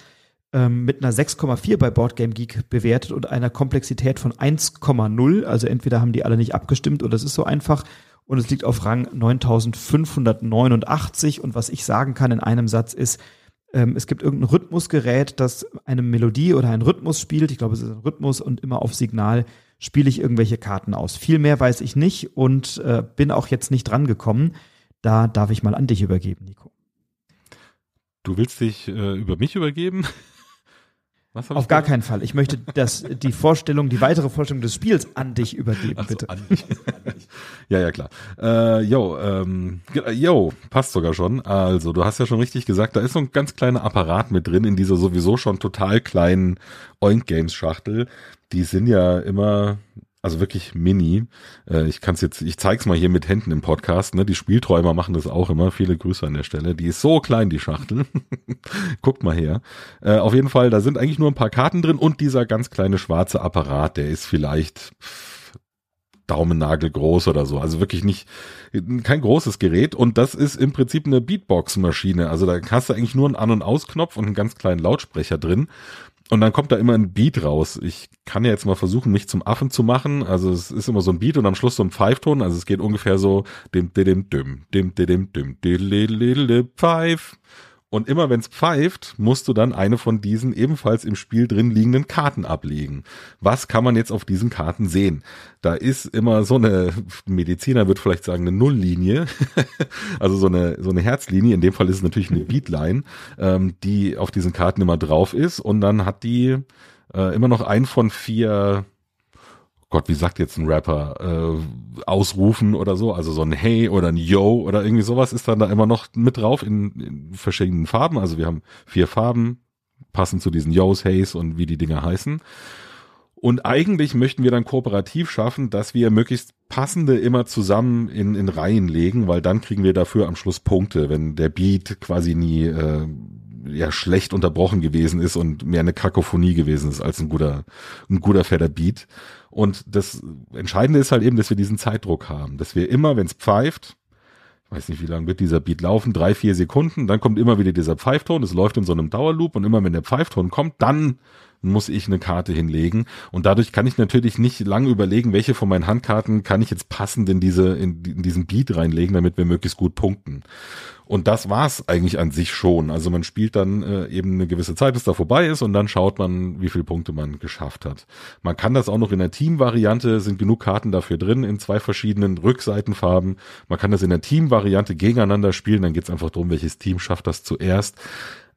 ähm, mit einer 6,4 bei Board Game Geek bewertet und einer Komplexität von 1,0. Also entweder haben die alle nicht abgestimmt oder es ist so einfach. Und es liegt auf Rang 9589. Und was ich sagen kann in einem Satz ist, ähm, es gibt irgendein Rhythmusgerät, das eine Melodie oder einen Rhythmus spielt. Ich glaube, es ist ein Rhythmus und immer auf Signal spiele ich irgendwelche Karten aus. Viel mehr weiß ich nicht und äh, bin auch jetzt nicht dran gekommen. Da darf ich mal an dich übergeben, Nico. Du willst dich äh, über mich übergeben? Was Auf gar keinen Fall. Ich möchte das, die Vorstellung, die weitere Vorstellung des Spiels an dich übergeben, also bitte. An dich, an dich. Ja, ja, klar. Äh, yo, ähm, yo, passt sogar schon. Also, du hast ja schon richtig gesagt, da ist so ein ganz kleiner Apparat mit drin in dieser sowieso schon total kleinen Oink Games Schachtel. Die sind ja immer also wirklich mini. Äh, ich kann es jetzt, ich zeig's mal hier mit Händen im Podcast. Ne? Die Spielträumer machen das auch immer. Viele Grüße an der Stelle. Die ist so klein, die Schachtel. Guckt mal her. Äh, auf jeden Fall, da sind eigentlich nur ein paar Karten drin und dieser ganz kleine schwarze Apparat, der ist vielleicht Daumennagel groß oder so. Also wirklich nicht, kein großes Gerät. Und das ist im Prinzip eine Beatbox-Maschine. Also da hast du eigentlich nur einen An- und Ausknopf und einen ganz kleinen Lautsprecher drin. Und dann kommt da immer ein Beat raus. Ich kann ja jetzt mal versuchen, mich zum Affen zu machen. Also es ist immer so ein Beat und am Schluss so ein Pfeifton. Also es geht ungefähr so dim dim dim dim dim dim dim pfeif. Und immer wenn es pfeift, musst du dann eine von diesen ebenfalls im Spiel drin liegenden Karten ablegen. Was kann man jetzt auf diesen Karten sehen? Da ist immer so eine, Mediziner wird vielleicht sagen, eine Nulllinie, also so eine, so eine Herzlinie, in dem Fall ist es natürlich eine Beatline, ähm, die auf diesen Karten immer drauf ist und dann hat die äh, immer noch ein von vier Gott, wie sagt jetzt ein Rapper, äh, ausrufen oder so, also so ein Hey oder ein Yo oder irgendwie sowas ist dann da immer noch mit drauf in, in verschiedenen Farben. Also wir haben vier Farben, passend zu diesen Yos, Heys und wie die Dinger heißen. Und eigentlich möchten wir dann kooperativ schaffen, dass wir möglichst passende immer zusammen in, in Reihen legen, weil dann kriegen wir dafür am Schluss Punkte, wenn der Beat quasi nie äh, ja schlecht unterbrochen gewesen ist und mehr eine Kakophonie gewesen ist als ein guter, ein guter fetter Beat. Und das Entscheidende ist halt eben, dass wir diesen Zeitdruck haben, dass wir immer, wenn es pfeift, ich weiß nicht, wie lange wird dieser Beat laufen, drei, vier Sekunden, dann kommt immer wieder dieser Pfeifton, es läuft in so einem Dauerloop und immer wenn der Pfeifton kommt, dann muss ich eine Karte hinlegen. Und dadurch kann ich natürlich nicht lange überlegen, welche von meinen Handkarten kann ich jetzt passend in diese, in, in diesen Beat reinlegen, damit wir möglichst gut punkten. Und das war's eigentlich an sich schon. Also man spielt dann äh, eben eine gewisse Zeit, bis da vorbei ist und dann schaut man, wie viele Punkte man geschafft hat. Man kann das auch noch in der Team-Variante, sind genug Karten dafür drin, in zwei verschiedenen Rückseitenfarben. Man kann das in der Team-Variante gegeneinander spielen, dann geht's einfach darum, welches Team schafft das zuerst.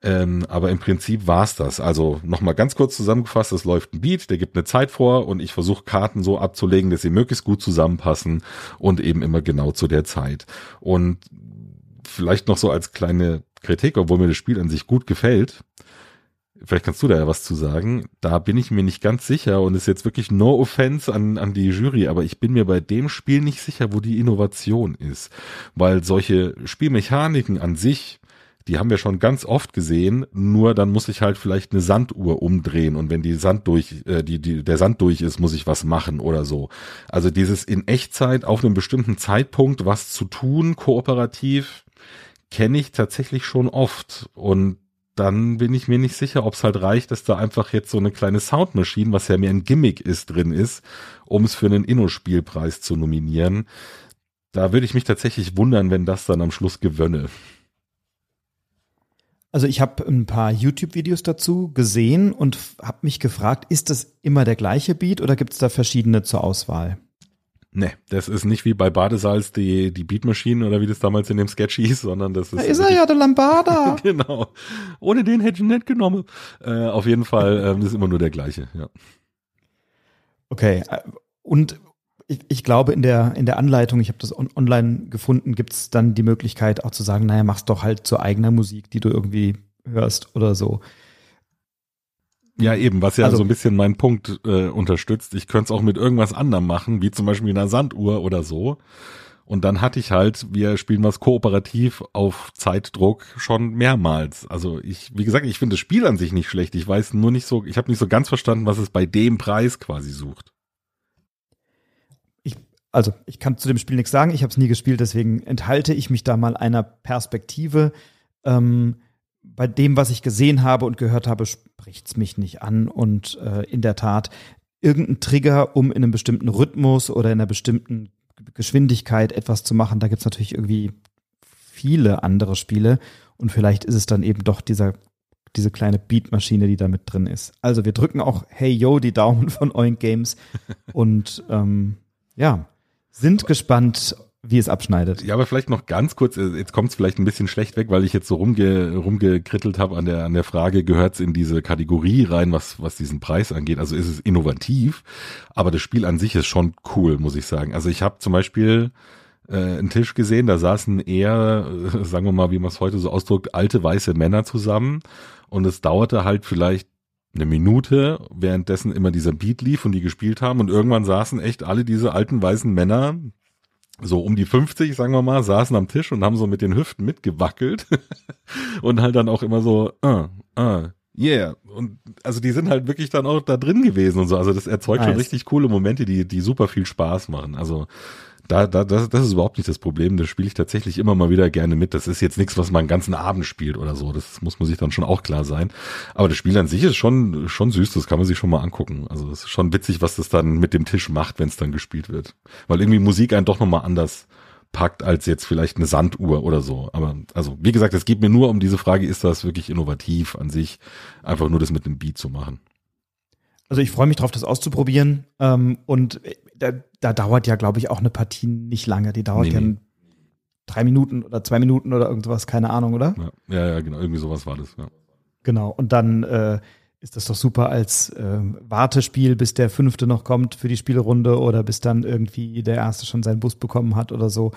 Ähm, aber im Prinzip war's das. Also nochmal ganz kurz zusammengefasst, es läuft ein Beat, der gibt eine Zeit vor und ich versuche Karten so abzulegen, dass sie möglichst gut zusammenpassen und eben immer genau zu der Zeit. Und vielleicht noch so als kleine Kritik, obwohl mir das Spiel an sich gut gefällt. Vielleicht kannst du da ja was zu sagen. Da bin ich mir nicht ganz sicher und ist jetzt wirklich no offense an, an die Jury, aber ich bin mir bei dem Spiel nicht sicher, wo die Innovation ist. Weil solche Spielmechaniken an sich, die haben wir schon ganz oft gesehen, nur dann muss ich halt vielleicht eine Sanduhr umdrehen und wenn die Sand durch, äh, die, die, der Sand durch ist, muss ich was machen oder so. Also dieses in Echtzeit auf einem bestimmten Zeitpunkt was zu tun, kooperativ, kenne ich tatsächlich schon oft und dann bin ich mir nicht sicher, ob es halt reicht, dass da einfach jetzt so eine kleine Soundmaschine, was ja mehr ein Gimmick ist, drin ist, um es für einen Inno-Spielpreis zu nominieren. Da würde ich mich tatsächlich wundern, wenn das dann am Schluss gewönne. Also ich habe ein paar YouTube-Videos dazu gesehen und habe mich gefragt, ist das immer der gleiche Beat oder gibt es da verschiedene zur Auswahl? Nee, das ist nicht wie bei Badesalz die, die Beatmaschine oder wie das damals in dem Sketch hieß, sondern das ist. Da ist er ja, der Lambada. genau. Ohne den hätte ich ihn nicht genommen. Äh, auf jeden Fall, äh, das ist immer nur der gleiche, ja. Okay. Äh, und ich, ich glaube, in der, in der Anleitung, ich habe das on online gefunden, gibt es dann die Möglichkeit auch zu sagen, naja, mach's doch halt zu eigener Musik, die du irgendwie hörst oder so. Ja, eben, was ja also, so ein bisschen meinen Punkt äh, unterstützt. Ich könnte es auch mit irgendwas anderem machen, wie zum Beispiel einer Sanduhr oder so. Und dann hatte ich halt, wir spielen was kooperativ auf Zeitdruck schon mehrmals. Also ich, wie gesagt, ich finde das Spiel an sich nicht schlecht. Ich weiß nur nicht so, ich habe nicht so ganz verstanden, was es bei dem Preis quasi sucht also ich kann zu dem Spiel nichts sagen, ich habe es nie gespielt, deswegen enthalte ich mich da mal einer Perspektive. Ähm, bei dem, was ich gesehen habe und gehört habe, spricht es mich nicht an. Und äh, in der Tat, irgendein Trigger, um in einem bestimmten Rhythmus oder in einer bestimmten Geschwindigkeit etwas zu machen, da gibt es natürlich irgendwie viele andere Spiele. Und vielleicht ist es dann eben doch dieser, diese kleine Beatmaschine, die da mit drin ist. Also wir drücken auch Hey Yo die Daumen von Oink Games. und ähm, ja, sind gespannt, wie es abschneidet. Ja, aber vielleicht noch ganz kurz, äh, jetzt kommt es vielleicht ein bisschen schlecht weg, weil ich jetzt so rumge, rumgekrittelt habe an der, an der Frage, gehört es in diese Kategorie rein, was, was diesen Preis angeht? Also ist es innovativ, aber das Spiel an sich ist schon cool, muss ich sagen. Also ich habe zum Beispiel äh, einen Tisch gesehen, da saßen eher, äh, sagen wir mal, wie man es heute so ausdrückt, alte weiße Männer zusammen und es dauerte halt vielleicht eine Minute, währenddessen immer dieser Beat lief und die gespielt haben und irgendwann saßen echt alle diese alten weißen Männer, so um die 50, sagen wir mal, saßen am Tisch und haben so mit den Hüften mitgewackelt und halt dann auch immer so, uh, uh, yeah. Und also die sind halt wirklich dann auch da drin gewesen und so. Also das erzeugt nice. schon richtig coole Momente, die, die super viel Spaß machen. Also da, da, das, das ist überhaupt nicht das Problem. Das spiele ich tatsächlich immer mal wieder gerne mit. Das ist jetzt nichts, was man einen ganzen Abend spielt oder so. Das muss man sich dann schon auch klar sein. Aber das Spiel an sich ist schon, schon süß. Das kann man sich schon mal angucken. Also es ist schon witzig, was das dann mit dem Tisch macht, wenn es dann gespielt wird. Weil irgendwie Musik einen doch nochmal anders packt als jetzt vielleicht eine Sanduhr oder so. Aber also, wie gesagt, es geht mir nur um diese Frage, ist das wirklich innovativ an sich, einfach nur das mit einem Beat zu machen. Also ich freue mich drauf, das auszuprobieren. Ähm, und da, da dauert ja, glaube ich, auch eine Partie nicht lange. Die dauert nee, ja nee. drei Minuten oder zwei Minuten oder irgendwas, keine Ahnung, oder? Ja, ja, ja genau, irgendwie sowas war das, ja. Genau, und dann äh, ist das doch super als äh, Wartespiel, bis der fünfte noch kommt für die Spielrunde oder bis dann irgendwie der erste schon seinen Bus bekommen hat oder so.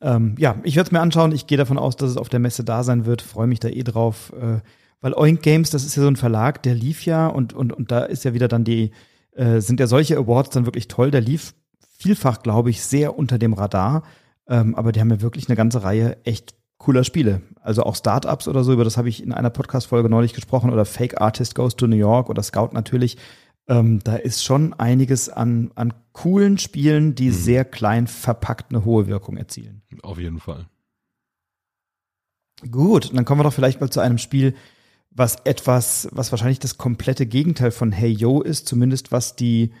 Ähm, ja, ich werde es mir anschauen. Ich gehe davon aus, dass es auf der Messe da sein wird. Freue mich da eh drauf. Äh, weil Oink Games, das ist ja so ein Verlag, der lief ja und, und, und da ist ja wieder dann die, äh, sind ja solche Awards dann wirklich toll. Der lief vielfach, glaube ich, sehr unter dem Radar. Ähm, aber die haben ja wirklich eine ganze Reihe echt cooler Spiele. Also auch Startups oder so, über das habe ich in einer Podcast-Folge neulich gesprochen, oder Fake Artist Goes to New York oder Scout natürlich. Ähm, da ist schon einiges an, an coolen Spielen, die mhm. sehr klein verpackt eine hohe Wirkung erzielen. Auf jeden Fall. Gut, dann kommen wir doch vielleicht mal zu einem Spiel, was etwas, was wahrscheinlich das komplette Gegenteil von Hey Yo ist, zumindest was die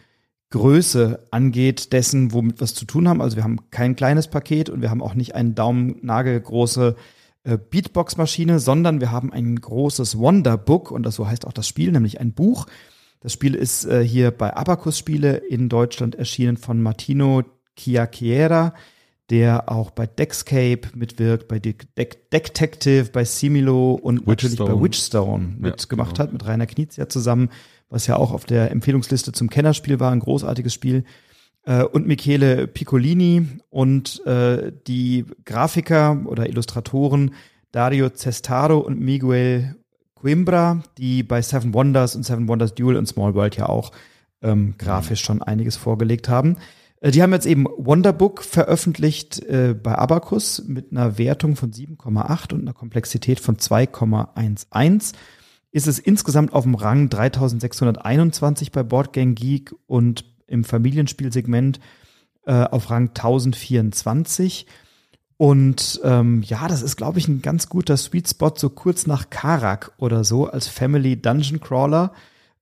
Größe angeht dessen, womit wir es zu tun haben. Also wir haben kein kleines Paket und wir haben auch nicht eine daumennagelgroße äh, Beatbox-Maschine, sondern wir haben ein großes Wonderbook und das so heißt auch das Spiel, nämlich ein Buch. Das Spiel ist äh, hier bei Abacus Spiele in Deutschland erschienen von Martino Chiacchiera der auch bei Deckscape mitwirkt, bei De Detective, bei Similo und natürlich bei Witchstone mitgemacht ja, genau. hat, mit Rainer Knizia zusammen, was ja auch auf der Empfehlungsliste zum Kennerspiel war, ein großartiges Spiel. Äh, und Michele Piccolini und äh, die Grafiker oder Illustratoren Dario Cestaro und Miguel Coimbra, die bei Seven Wonders und Seven Wonders Duel und Small World ja auch ähm, grafisch schon einiges vorgelegt haben. Äh, die haben jetzt eben Wonderbook veröffentlicht äh, bei Abacus mit einer Wertung von 7,8 und einer Komplexität von 2,11. Ist es insgesamt auf dem Rang 3621 bei Boardgame Geek und im Familienspielsegment äh, auf Rang 1024. Und ähm, ja, das ist, glaube ich, ein ganz guter Sweet Spot, so kurz nach Karak oder so, als Family Dungeon Crawler,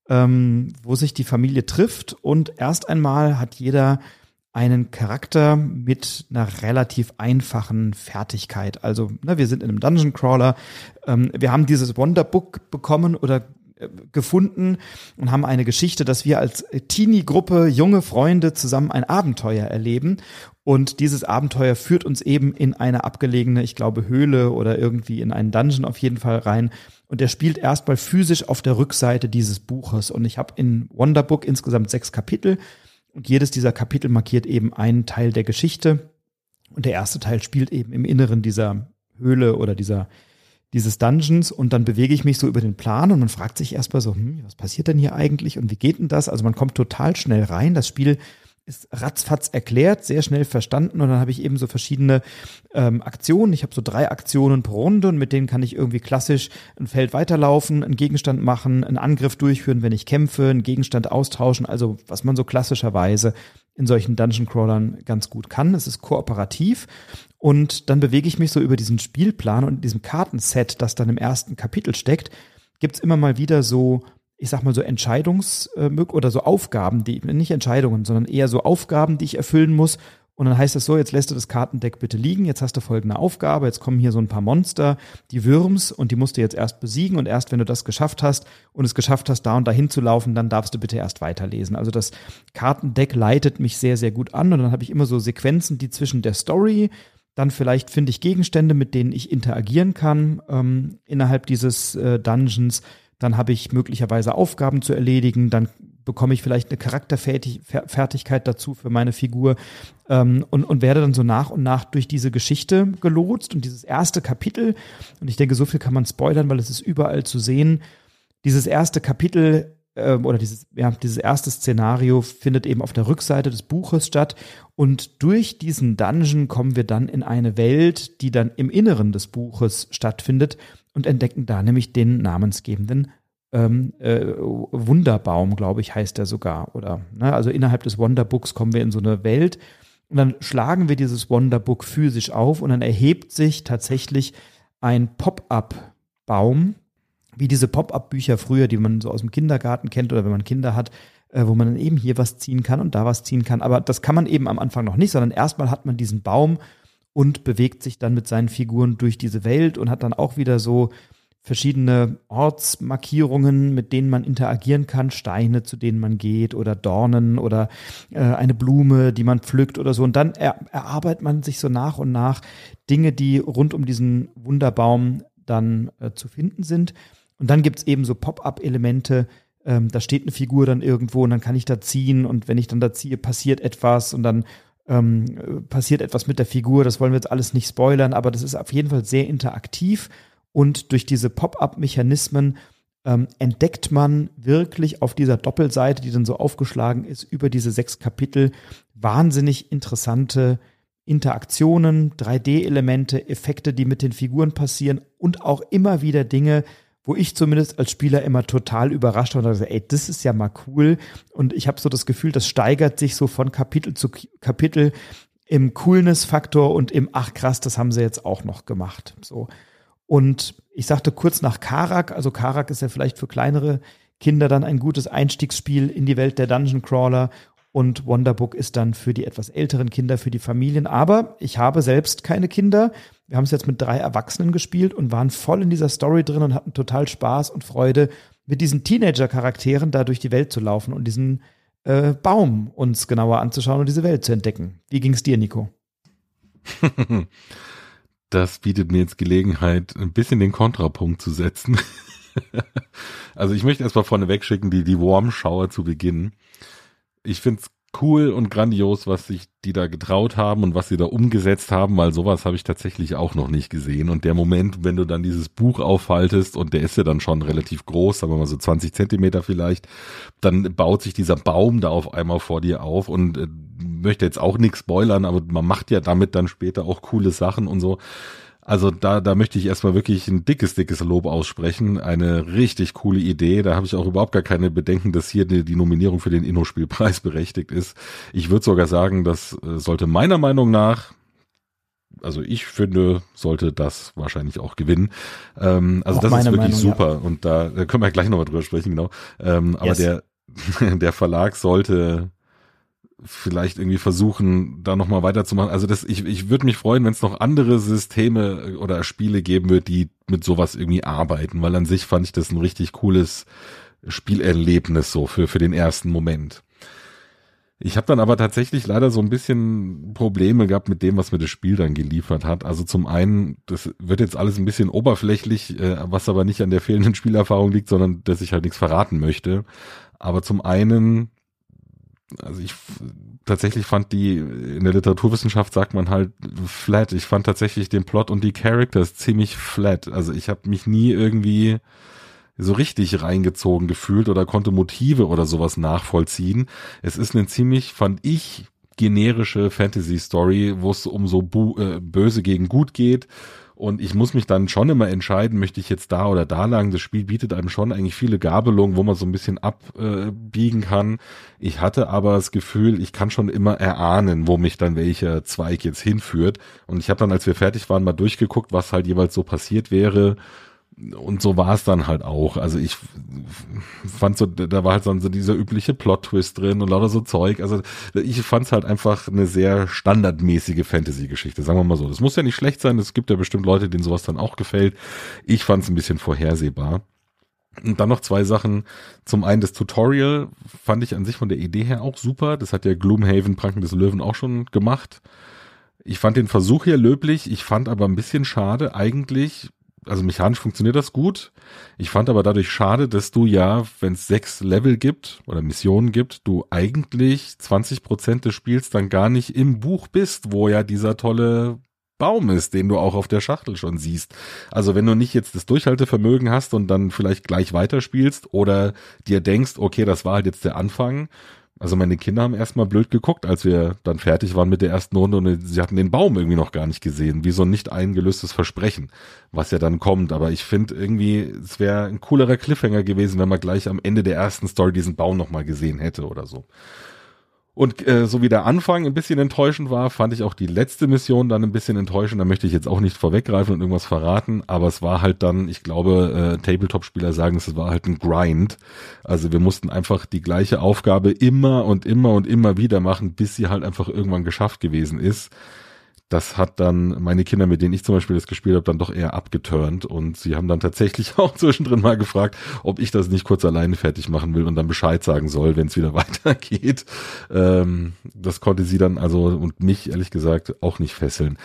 ähm, wo sich die Familie trifft und erst einmal hat jeder einen Charakter mit einer relativ einfachen Fertigkeit. Also, ne, wir sind in einem Dungeon Crawler, ähm, wir haben dieses Wonderbook bekommen oder äh, gefunden und haben eine Geschichte, dass wir als Teenie-Gruppe, junge Freunde zusammen ein Abenteuer erleben. Und dieses Abenteuer führt uns eben in eine abgelegene, ich glaube, Höhle oder irgendwie in einen Dungeon auf jeden Fall rein. Und der spielt erstmal physisch auf der Rückseite dieses Buches. Und ich habe in Wonderbook insgesamt sechs Kapitel und jedes dieser Kapitel markiert eben einen Teil der Geschichte. Und der erste Teil spielt eben im Inneren dieser Höhle oder dieser, dieses Dungeons. Und dann bewege ich mich so über den Plan und man fragt sich erstmal so, hm, was passiert denn hier eigentlich und wie geht denn das? Also man kommt total schnell rein. Das Spiel ist ratzfatz erklärt, sehr schnell verstanden und dann habe ich eben so verschiedene ähm, Aktionen. Ich habe so drei Aktionen pro Runde und mit denen kann ich irgendwie klassisch ein Feld weiterlaufen, einen Gegenstand machen, einen Angriff durchführen, wenn ich kämpfe, einen Gegenstand austauschen, also was man so klassischerweise in solchen Dungeon Crawlern ganz gut kann. Es ist kooperativ und dann bewege ich mich so über diesen Spielplan und diesem Kartenset, das dann im ersten Kapitel steckt, gibt's immer mal wieder so ich sag mal so Entscheidungs- oder so Aufgaben, die, nicht Entscheidungen, sondern eher so Aufgaben, die ich erfüllen muss. Und dann heißt es so, jetzt lässt du das Kartendeck bitte liegen, jetzt hast du folgende Aufgabe, jetzt kommen hier so ein paar Monster, die Würms, und die musst du jetzt erst besiegen und erst wenn du das geschafft hast und es geschafft hast, da und dahin zu laufen, dann darfst du bitte erst weiterlesen. Also das Kartendeck leitet mich sehr, sehr gut an und dann habe ich immer so Sequenzen, die zwischen der Story, dann vielleicht finde ich Gegenstände, mit denen ich interagieren kann ähm, innerhalb dieses äh, Dungeons dann habe ich möglicherweise Aufgaben zu erledigen, dann bekomme ich vielleicht eine Charakterfertigkeit dazu für meine Figur. Ähm, und, und werde dann so nach und nach durch diese Geschichte gelotst und dieses erste Kapitel, und ich denke, so viel kann man spoilern, weil es ist überall zu sehen, dieses erste Kapitel äh, oder dieses, ja, dieses erste Szenario findet eben auf der Rückseite des Buches statt. Und durch diesen Dungeon kommen wir dann in eine Welt, die dann im Inneren des Buches stattfindet und entdecken da nämlich den namensgebenden ähm, äh, Wunderbaum, glaube ich, heißt er sogar. Oder ne? also innerhalb des Wonderbooks kommen wir in so eine Welt und dann schlagen wir dieses Wonderbook physisch auf und dann erhebt sich tatsächlich ein Pop-up-Baum, wie diese Pop-up-Bücher früher, die man so aus dem Kindergarten kennt oder wenn man Kinder hat, äh, wo man dann eben hier was ziehen kann und da was ziehen kann. Aber das kann man eben am Anfang noch nicht, sondern erstmal hat man diesen Baum und bewegt sich dann mit seinen Figuren durch diese Welt und hat dann auch wieder so verschiedene Ortsmarkierungen, mit denen man interagieren kann, Steine, zu denen man geht oder Dornen oder äh, eine Blume, die man pflückt oder so. Und dann er, erarbeitet man sich so nach und nach Dinge, die rund um diesen Wunderbaum dann äh, zu finden sind. Und dann gibt's eben so Pop-up-Elemente, ähm, da steht eine Figur dann irgendwo und dann kann ich da ziehen und wenn ich dann da ziehe, passiert etwas und dann ähm, passiert etwas mit der Figur. Das wollen wir jetzt alles nicht spoilern, aber das ist auf jeden Fall sehr interaktiv und durch diese Pop-up-Mechanismen ähm, entdeckt man wirklich auf dieser Doppelseite, die dann so aufgeschlagen ist, über diese sechs Kapitel wahnsinnig interessante Interaktionen, 3D-Elemente, Effekte, die mit den Figuren passieren und auch immer wieder Dinge, wo ich zumindest als Spieler immer total überrascht war und dachte, ey, das ist ja mal cool. Und ich habe so das Gefühl, das steigert sich so von Kapitel zu Kapitel im Coolness-Faktor und im Ach krass, das haben sie jetzt auch noch gemacht. So. Und ich sagte kurz nach Karak, also Karak ist ja vielleicht für kleinere Kinder dann ein gutes Einstiegsspiel in die Welt der Dungeon Crawler und Wonderbook ist dann für die etwas älteren Kinder, für die Familien. Aber ich habe selbst keine Kinder. Wir haben es jetzt mit drei Erwachsenen gespielt und waren voll in dieser Story drin und hatten total Spaß und Freude, mit diesen Teenager-Charakteren da durch die Welt zu laufen und diesen äh, Baum uns genauer anzuschauen und diese Welt zu entdecken. Wie ging es dir, Nico? das bietet mir jetzt Gelegenheit, ein bisschen den Kontrapunkt zu setzen. also ich möchte erstmal vorne wegschicken, die, die Warm-Schauer zu beginnen. Ich finde es cool und grandios, was sich die da getraut haben und was sie da umgesetzt haben, weil sowas habe ich tatsächlich auch noch nicht gesehen. Und der Moment, wenn du dann dieses Buch aufhaltest und der ist ja dann schon relativ groß, sagen wir mal so 20 Zentimeter vielleicht, dann baut sich dieser Baum da auf einmal vor dir auf und äh, möchte jetzt auch nichts spoilern, aber man macht ja damit dann später auch coole Sachen und so. Also da, da möchte ich erstmal wirklich ein dickes, dickes Lob aussprechen. Eine richtig coole Idee. Da habe ich auch überhaupt gar keine Bedenken, dass hier die, die Nominierung für den Inno-Spielpreis berechtigt ist. Ich würde sogar sagen, das äh, sollte meiner Meinung nach also ich finde, sollte das wahrscheinlich auch gewinnen. Ähm, also auch das ist wirklich Meinung, super ja. und da, da können wir gleich nochmal drüber sprechen, genau. Ähm, aber yes. der, der Verlag sollte vielleicht irgendwie versuchen, da nochmal weiterzumachen. Also das, ich, ich würde mich freuen, wenn es noch andere Systeme oder Spiele geben wird, die mit sowas irgendwie arbeiten, weil an sich fand ich das ein richtig cooles Spielerlebnis so für, für den ersten Moment. Ich habe dann aber tatsächlich leider so ein bisschen Probleme gehabt mit dem, was mir das Spiel dann geliefert hat. Also zum einen, das wird jetzt alles ein bisschen oberflächlich, äh, was aber nicht an der fehlenden Spielerfahrung liegt, sondern dass ich halt nichts verraten möchte. Aber zum einen also ich tatsächlich fand die, in der Literaturwissenschaft sagt man halt flat. Ich fand tatsächlich den Plot und die Characters ziemlich flat. Also ich habe mich nie irgendwie so richtig reingezogen gefühlt oder konnte Motive oder sowas nachvollziehen. Es ist eine ziemlich, fand ich, generische Fantasy-Story, wo es um so äh, böse gegen gut geht und ich muss mich dann schon immer entscheiden, möchte ich jetzt da oder da lang. Das Spiel bietet einem schon eigentlich viele Gabelungen, wo man so ein bisschen abbiegen kann. Ich hatte aber das Gefühl, ich kann schon immer erahnen, wo mich dann welcher Zweig jetzt hinführt. Und ich habe dann, als wir fertig waren, mal durchgeguckt, was halt jeweils so passiert wäre und so war es dann halt auch. Also ich fand so, da war halt so dieser übliche Plot-Twist drin und lauter so Zeug. Also ich fand es halt einfach eine sehr standardmäßige Fantasy-Geschichte, sagen wir mal so. Das muss ja nicht schlecht sein, es gibt ja bestimmt Leute, denen sowas dann auch gefällt. Ich fand es ein bisschen vorhersehbar. Und dann noch zwei Sachen. Zum einen das Tutorial fand ich an sich von der Idee her auch super. Das hat ja Gloomhaven, Pranken des Löwen auch schon gemacht. Ich fand den Versuch hier löblich. Ich fand aber ein bisschen schade eigentlich, also mechanisch funktioniert das gut. Ich fand aber dadurch schade, dass du ja, wenn es sechs Level gibt oder Missionen gibt, du eigentlich 20 Prozent des Spiels dann gar nicht im Buch bist, wo ja dieser tolle Baum ist, den du auch auf der Schachtel schon siehst. Also wenn du nicht jetzt das Durchhaltevermögen hast und dann vielleicht gleich weiterspielst oder dir denkst, okay, das war halt jetzt der Anfang, also meine Kinder haben erstmal blöd geguckt, als wir dann fertig waren mit der ersten Runde und sie hatten den Baum irgendwie noch gar nicht gesehen, wie so ein nicht eingelöstes Versprechen, was ja dann kommt. Aber ich finde irgendwie, es wäre ein coolerer Cliffhanger gewesen, wenn man gleich am Ende der ersten Story diesen Baum nochmal gesehen hätte oder so. Und äh, so wie der Anfang ein bisschen enttäuschend war, fand ich auch die letzte Mission dann ein bisschen enttäuschend. Da möchte ich jetzt auch nicht vorweggreifen und irgendwas verraten, aber es war halt dann, ich glaube, äh, Tabletop-Spieler sagen, es war halt ein Grind. Also wir mussten einfach die gleiche Aufgabe immer und immer und immer wieder machen, bis sie halt einfach irgendwann geschafft gewesen ist das hat dann meine Kinder, mit denen ich zum Beispiel das gespielt habe, dann doch eher abgeturnt und sie haben dann tatsächlich auch zwischendrin mal gefragt, ob ich das nicht kurz alleine fertig machen will und dann Bescheid sagen soll, wenn es wieder weitergeht. Ähm, das konnte sie dann also und mich ehrlich gesagt auch nicht fesseln.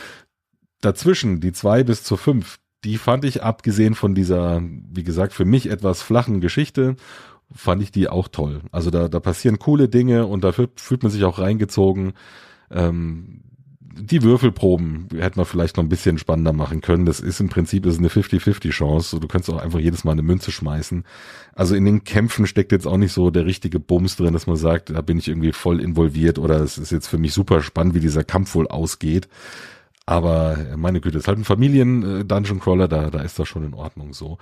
Dazwischen die zwei bis zur fünf, die fand ich abgesehen von dieser, wie gesagt, für mich etwas flachen Geschichte fand ich die auch toll. Also da, da passieren coole Dinge und da fühlt man sich auch reingezogen. Ähm, die Würfelproben hätte man vielleicht noch ein bisschen spannender machen können. Das ist im Prinzip ist eine 50-50 Chance. Du kannst auch einfach jedes Mal eine Münze schmeißen. Also in den Kämpfen steckt jetzt auch nicht so der richtige Bums drin, dass man sagt, da bin ich irgendwie voll involviert oder es ist jetzt für mich super spannend, wie dieser Kampf wohl ausgeht. Aber meine Güte, es ist halt ein Familien-Dungeon-Crawler, da, da ist das schon in Ordnung so.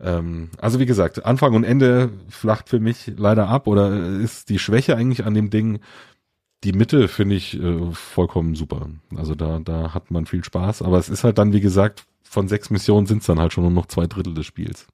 Ähm, also wie gesagt, Anfang und Ende flacht für mich leider ab oder ist die Schwäche eigentlich an dem Ding, die Mitte finde ich äh, vollkommen super. Also da, da hat man viel Spaß. Aber es ist halt dann, wie gesagt, von sechs Missionen sind es dann halt schon nur noch zwei Drittel des Spiels.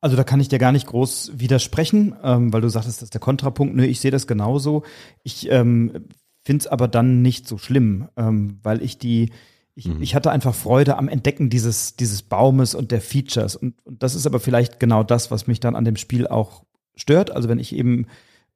Also da kann ich dir gar nicht groß widersprechen, ähm, weil du sagtest, das ist der Kontrapunkt. Nö, ich sehe das genauso. Ich ähm, finde es aber dann nicht so schlimm, ähm, weil ich die, ich, mhm. ich hatte einfach Freude am Entdecken dieses, dieses Baumes und der Features. Und, und das ist aber vielleicht genau das, was mich dann an dem Spiel auch stört. Also wenn ich eben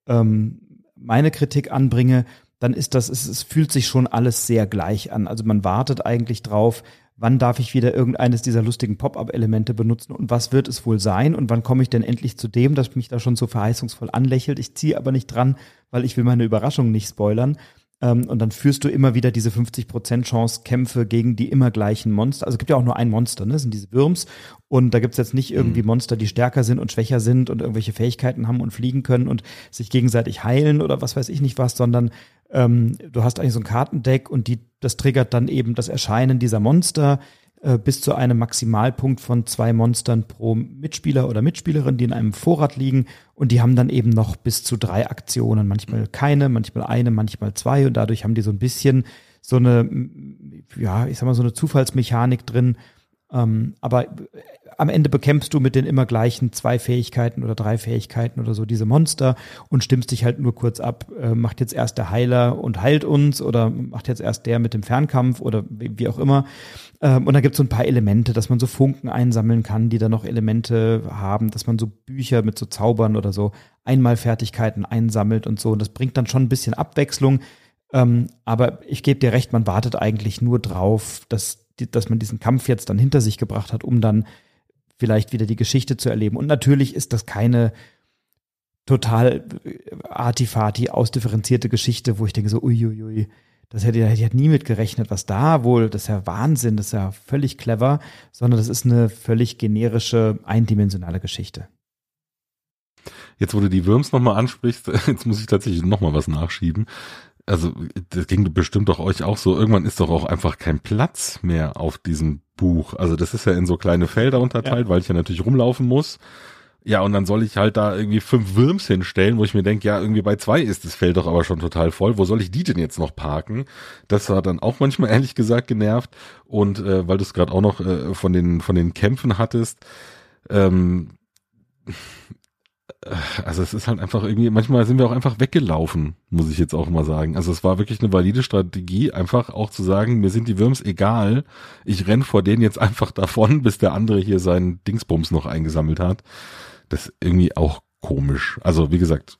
ähm, meine Kritik anbringe, dann ist das, es, es fühlt sich schon alles sehr gleich an. Also man wartet eigentlich drauf, wann darf ich wieder irgendeines dieser lustigen Pop-up-Elemente benutzen und was wird es wohl sein und wann komme ich denn endlich zu dem, das mich da schon so verheißungsvoll anlächelt. Ich ziehe aber nicht dran, weil ich will meine Überraschung nicht spoilern. Ähm, und dann führst du immer wieder diese 50% Chance Kämpfe gegen die immer gleichen Monster. Also es gibt ja auch nur ein Monster, ne? Das sind diese Würms. Und da gibt's jetzt nicht irgendwie mhm. Monster, die stärker sind und schwächer sind und irgendwelche Fähigkeiten haben und fliegen können und sich gegenseitig heilen oder was weiß ich nicht was, sondern ähm, du hast eigentlich so ein Kartendeck und die, das triggert dann eben das Erscheinen dieser Monster äh, bis zu einem Maximalpunkt von zwei Monstern pro Mitspieler oder Mitspielerin, die in einem Vorrat liegen. Und die haben dann eben noch bis zu drei Aktionen. Manchmal keine, manchmal eine, manchmal zwei. Und dadurch haben die so ein bisschen so eine, ja, ich sag mal, so eine Zufallsmechanik drin. Ähm, aber am Ende bekämpfst du mit den immer gleichen zwei Fähigkeiten oder drei Fähigkeiten oder so diese Monster und stimmst dich halt nur kurz ab. Äh, macht jetzt erst der Heiler und heilt uns oder macht jetzt erst der mit dem Fernkampf oder wie auch immer. Ähm, und da gibt es so ein paar Elemente, dass man so Funken einsammeln kann, die dann noch Elemente haben, dass man so Bücher mit so Zaubern oder so Einmalfertigkeiten einsammelt und so. Und das bringt dann schon ein bisschen Abwechslung. Ähm, aber ich gebe dir recht, man wartet eigentlich nur drauf, dass, dass man diesen Kampf jetzt dann hinter sich gebracht hat, um dann vielleicht wieder die Geschichte zu erleben. Und natürlich ist das keine total artifati ausdifferenzierte Geschichte, wo ich denke so, uiuiui, das hätte, ich hätte nie mit gerechnet, was da wohl, das ist ja Wahnsinn, das ist ja völlig clever, sondern das ist eine völlig generische, eindimensionale Geschichte. Jetzt, wo du die Würms nochmal ansprichst, jetzt muss ich tatsächlich nochmal was nachschieben. Also, das ging bestimmt doch euch auch so. Irgendwann ist doch auch einfach kein Platz mehr auf diesem Buch. Also das ist ja in so kleine Felder unterteilt, ja. weil ich ja natürlich rumlaufen muss. Ja, und dann soll ich halt da irgendwie fünf Würms hinstellen, wo ich mir denke, ja, irgendwie bei zwei ist das Feld doch aber schon total voll. Wo soll ich die denn jetzt noch parken? Das war dann auch manchmal ehrlich gesagt genervt. Und äh, weil du es gerade auch noch äh, von den von den Kämpfen hattest, ähm, also es ist halt einfach irgendwie, manchmal sind wir auch einfach weggelaufen, muss ich jetzt auch mal sagen. Also es war wirklich eine valide Strategie, einfach auch zu sagen, mir sind die Würms egal, ich renn vor denen jetzt einfach davon, bis der andere hier seinen Dingsbums noch eingesammelt hat. Das ist irgendwie auch komisch. Also wie gesagt,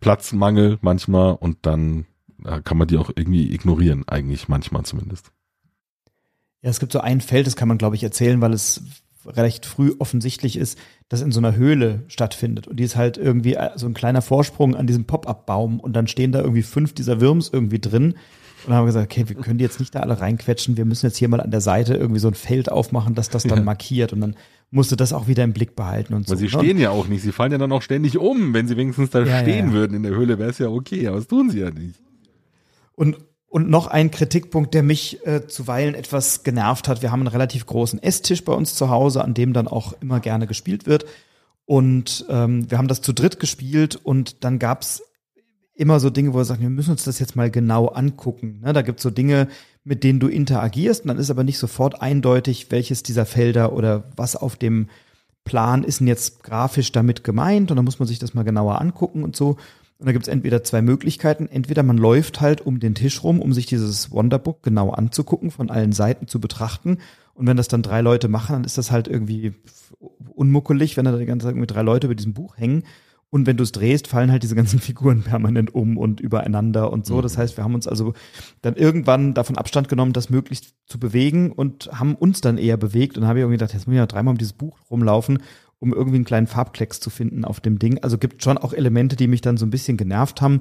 Platzmangel manchmal und dann äh, kann man die auch irgendwie ignorieren, eigentlich manchmal zumindest. Ja, es gibt so ein Feld, das kann man, glaube ich, erzählen, weil es recht früh offensichtlich ist, das in so einer Höhle stattfindet. Und die ist halt irgendwie äh, so ein kleiner Vorsprung an diesem Pop-Up-Baum und dann stehen da irgendwie fünf dieser Würms irgendwie drin. Und dann haben wir gesagt, okay, wir können die jetzt nicht da alle reinquetschen, wir müssen jetzt hier mal an der Seite irgendwie so ein Feld aufmachen, dass das dann ja. markiert. Und dann musste das auch wieder im Blick behalten und so. Weil sie ne? stehen ja auch nicht, sie fallen ja dann auch ständig um. Wenn sie wenigstens da ja, stehen ja, würden in der Höhle, wäre es ja okay, aber das tun sie ja nicht. Und und noch ein Kritikpunkt, der mich äh, zuweilen etwas genervt hat. Wir haben einen relativ großen Esstisch bei uns zu Hause, an dem dann auch immer gerne gespielt wird. Und ähm, wir haben das zu dritt gespielt und dann gab's immer so Dinge, wo wir sagen, wir müssen uns das jetzt mal genau angucken. Ne, da gibt's so Dinge, mit denen du interagierst und dann ist aber nicht sofort eindeutig, welches dieser Felder oder was auf dem Plan ist denn jetzt grafisch damit gemeint und dann muss man sich das mal genauer angucken und so. Und da gibt es entweder zwei Möglichkeiten. Entweder man läuft halt um den Tisch rum, um sich dieses Wonderbook genau anzugucken, von allen Seiten zu betrachten. Und wenn das dann drei Leute machen, dann ist das halt irgendwie unmuckelig, wenn da die ganze Zeit irgendwie drei Leute über diesem Buch hängen. Und wenn du es drehst, fallen halt diese ganzen Figuren permanent um und übereinander und so. Mhm. Das heißt, wir haben uns also dann irgendwann davon Abstand genommen, das möglichst zu bewegen und haben uns dann eher bewegt. Und habe ich irgendwie gedacht, jetzt muss ich ja dreimal um dieses Buch rumlaufen um irgendwie einen kleinen Farbklecks zu finden auf dem Ding. Also gibt schon auch Elemente, die mich dann so ein bisschen genervt haben.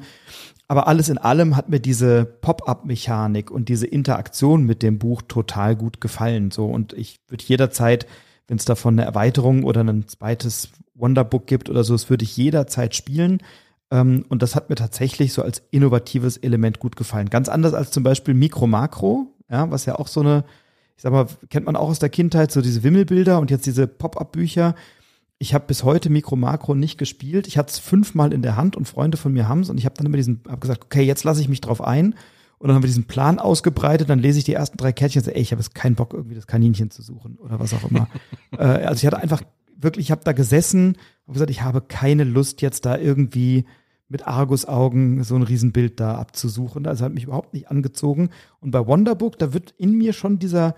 Aber alles in allem hat mir diese Pop-up-Mechanik und diese Interaktion mit dem Buch total gut gefallen. So und ich würde jederzeit, wenn es davon eine Erweiterung oder ein zweites Wonderbook gibt oder so, das würde ich jederzeit spielen. Ähm, und das hat mir tatsächlich so als innovatives Element gut gefallen. Ganz anders als zum Beispiel Mikro Makro, ja, was ja auch so eine, ich sag mal, kennt man auch aus der Kindheit, so diese Wimmelbilder und jetzt diese Pop-up-Bücher ich habe bis heute Mikro Makro nicht gespielt. Ich hatte es fünfmal in der Hand und Freunde von mir haben es und ich habe dann immer diesen, habe gesagt, okay, jetzt lasse ich mich drauf ein. Und dann haben wir diesen Plan ausgebreitet, dann lese ich die ersten drei Kärtchen und sage, ey, ich habe jetzt keinen Bock, irgendwie das Kaninchen zu suchen oder was auch immer. äh, also ich hatte einfach wirklich, ich habe da gesessen und gesagt, ich habe keine Lust, jetzt da irgendwie mit Argusaugen so ein Riesenbild da abzusuchen. Also hat mich überhaupt nicht angezogen. Und bei Wonderbook, da wird in mir schon dieser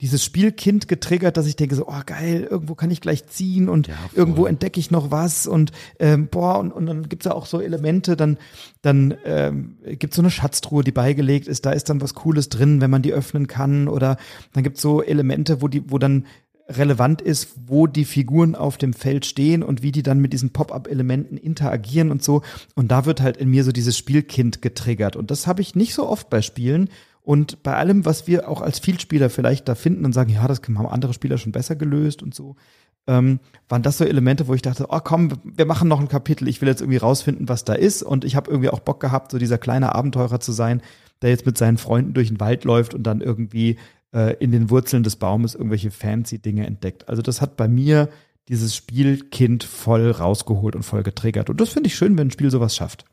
dieses Spielkind getriggert, dass ich denke so, oh geil, irgendwo kann ich gleich ziehen und ja, irgendwo entdecke ich noch was und ähm, boah, und, und dann gibt's ja auch so Elemente, dann, dann ähm, gibt's so eine Schatztruhe, die beigelegt ist, da ist dann was Cooles drin, wenn man die öffnen kann oder dann gibt's so Elemente, wo die, wo dann relevant ist, wo die Figuren auf dem Feld stehen und wie die dann mit diesen Pop-up-Elementen interagieren und so. Und da wird halt in mir so dieses Spielkind getriggert. Und das habe ich nicht so oft bei Spielen. Und bei allem, was wir auch als Vielspieler vielleicht da finden und sagen, ja, das haben andere Spieler schon besser gelöst und so, ähm, waren das so Elemente, wo ich dachte, oh komm, wir machen noch ein Kapitel, ich will jetzt irgendwie rausfinden, was da ist. Und ich habe irgendwie auch Bock gehabt, so dieser kleine Abenteurer zu sein, der jetzt mit seinen Freunden durch den Wald läuft und dann irgendwie äh, in den Wurzeln des Baumes irgendwelche fancy Dinge entdeckt. Also das hat bei mir dieses Spielkind voll rausgeholt und voll getriggert. Und das finde ich schön, wenn ein Spiel sowas schafft.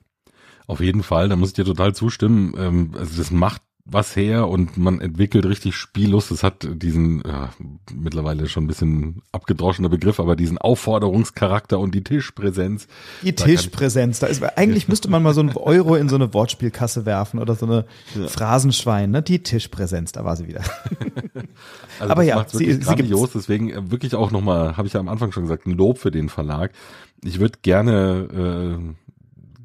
Auf jeden Fall, da muss ich dir total zustimmen. Ähm, also das macht was her und man entwickelt richtig Spiellust. Es hat diesen ja, mittlerweile schon ein bisschen abgedroschener Begriff, aber diesen Aufforderungscharakter und die Tischpräsenz. Die da Tischpräsenz, da ist eigentlich müsste man mal so ein Euro in so eine Wortspielkasse werfen oder so eine ja. Phrasenschwein, ne? Die Tischpräsenz, da war sie wieder. also aber ja, sie, sie grandios, deswegen äh, wirklich auch nochmal, habe ich ja am Anfang schon gesagt, ein Lob für den Verlag. Ich würde gerne äh,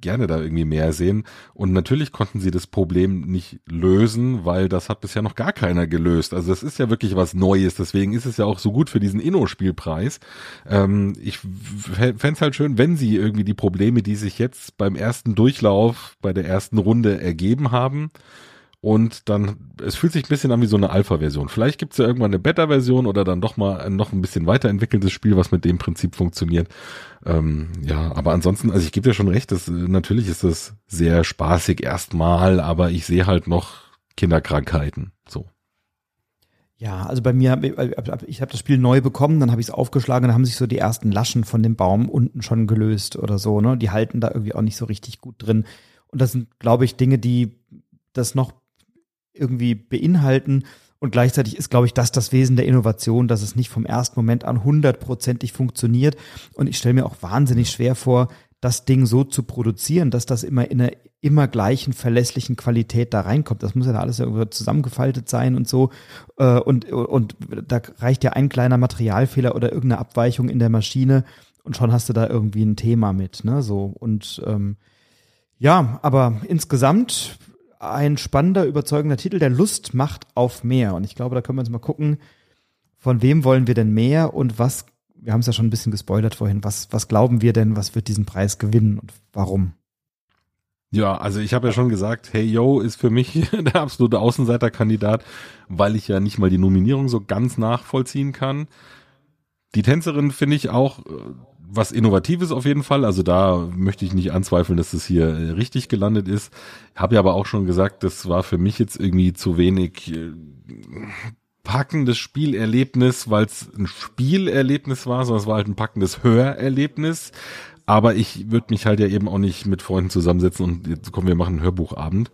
gerne da irgendwie mehr sehen. Und natürlich konnten sie das Problem nicht lösen, weil das hat bisher noch gar keiner gelöst. Also das ist ja wirklich was Neues. Deswegen ist es ja auch so gut für diesen Inno-Spielpreis. Ähm, ich fände halt schön, wenn sie irgendwie die Probleme, die sich jetzt beim ersten Durchlauf, bei der ersten Runde ergeben haben, und dann, es fühlt sich ein bisschen an wie so eine Alpha-Version. Vielleicht gibt es ja irgendwann eine Beta-Version oder dann doch mal ein noch ein bisschen weiterentwickeltes Spiel, was mit dem Prinzip funktioniert. Ähm, ja, aber ansonsten, also ich gebe dir schon recht, das, natürlich ist das sehr spaßig erstmal, aber ich sehe halt noch Kinderkrankheiten. So. Ja, also bei mir, ich habe das Spiel neu bekommen, dann habe ich es aufgeschlagen, dann haben sich so die ersten Laschen von dem Baum unten schon gelöst oder so, ne? Die halten da irgendwie auch nicht so richtig gut drin. Und das sind, glaube ich, Dinge, die das noch irgendwie beinhalten. Und gleichzeitig ist, glaube ich, das das Wesen der Innovation, dass es nicht vom ersten Moment an hundertprozentig funktioniert. Und ich stelle mir auch wahnsinnig schwer vor, das Ding so zu produzieren, dass das immer in einer immer gleichen verlässlichen Qualität da reinkommt. Das muss ja da alles irgendwie zusammengefaltet sein und so. Äh, und, und da reicht ja ein kleiner Materialfehler oder irgendeine Abweichung in der Maschine und schon hast du da irgendwie ein Thema mit. Ne? So und ähm, ja, aber insgesamt ein spannender, überzeugender Titel, der Lust macht auf mehr. Und ich glaube, da können wir uns mal gucken, von wem wollen wir denn mehr und was, wir haben es ja schon ein bisschen gespoilert vorhin, was, was glauben wir denn, was wird diesen Preis gewinnen und warum? Ja, also ich habe ja schon gesagt, Hey Yo ist für mich der absolute Außenseiterkandidat, weil ich ja nicht mal die Nominierung so ganz nachvollziehen kann. Die Tänzerin finde ich auch äh, was Innovatives auf jeden Fall. Also da möchte ich nicht anzweifeln, dass es hier äh, richtig gelandet ist. Habe ja aber auch schon gesagt, das war für mich jetzt irgendwie zu wenig äh, packendes Spielerlebnis, weil es ein Spielerlebnis war, sondern es war halt ein packendes Hörerlebnis. Aber ich würde mich halt ja eben auch nicht mit Freunden zusammensetzen und jetzt kommen wir machen einen Hörbuchabend.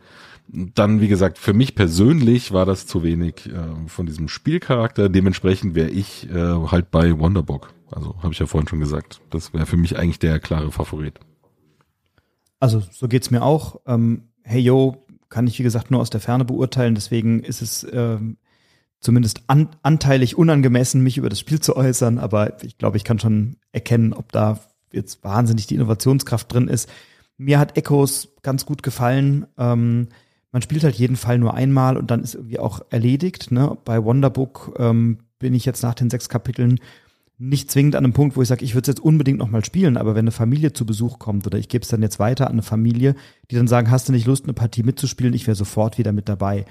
Dann, wie gesagt, für mich persönlich war das zu wenig äh, von diesem Spielcharakter. Dementsprechend wäre ich äh, halt bei Wonderbook. Also habe ich ja vorhin schon gesagt. Das wäre für mich eigentlich der klare Favorit. Also so geht's mir auch. Ähm, hey Yo kann ich wie gesagt nur aus der Ferne beurteilen. Deswegen ist es ähm, zumindest an, anteilig unangemessen, mich über das Spiel zu äußern. Aber ich glaube, ich kann schon erkennen, ob da jetzt wahnsinnig die Innovationskraft drin ist. Mir hat Echos ganz gut gefallen. Ähm, man spielt halt jeden Fall nur einmal und dann ist irgendwie auch erledigt. Ne? Bei Wonderbook ähm, bin ich jetzt nach den sechs Kapiteln nicht zwingend an einem Punkt, wo ich sage, ich würde es jetzt unbedingt nochmal spielen, aber wenn eine Familie zu Besuch kommt oder ich gebe es dann jetzt weiter an eine Familie, die dann sagen, hast du nicht Lust, eine Partie mitzuspielen, ich wäre sofort wieder mit dabei.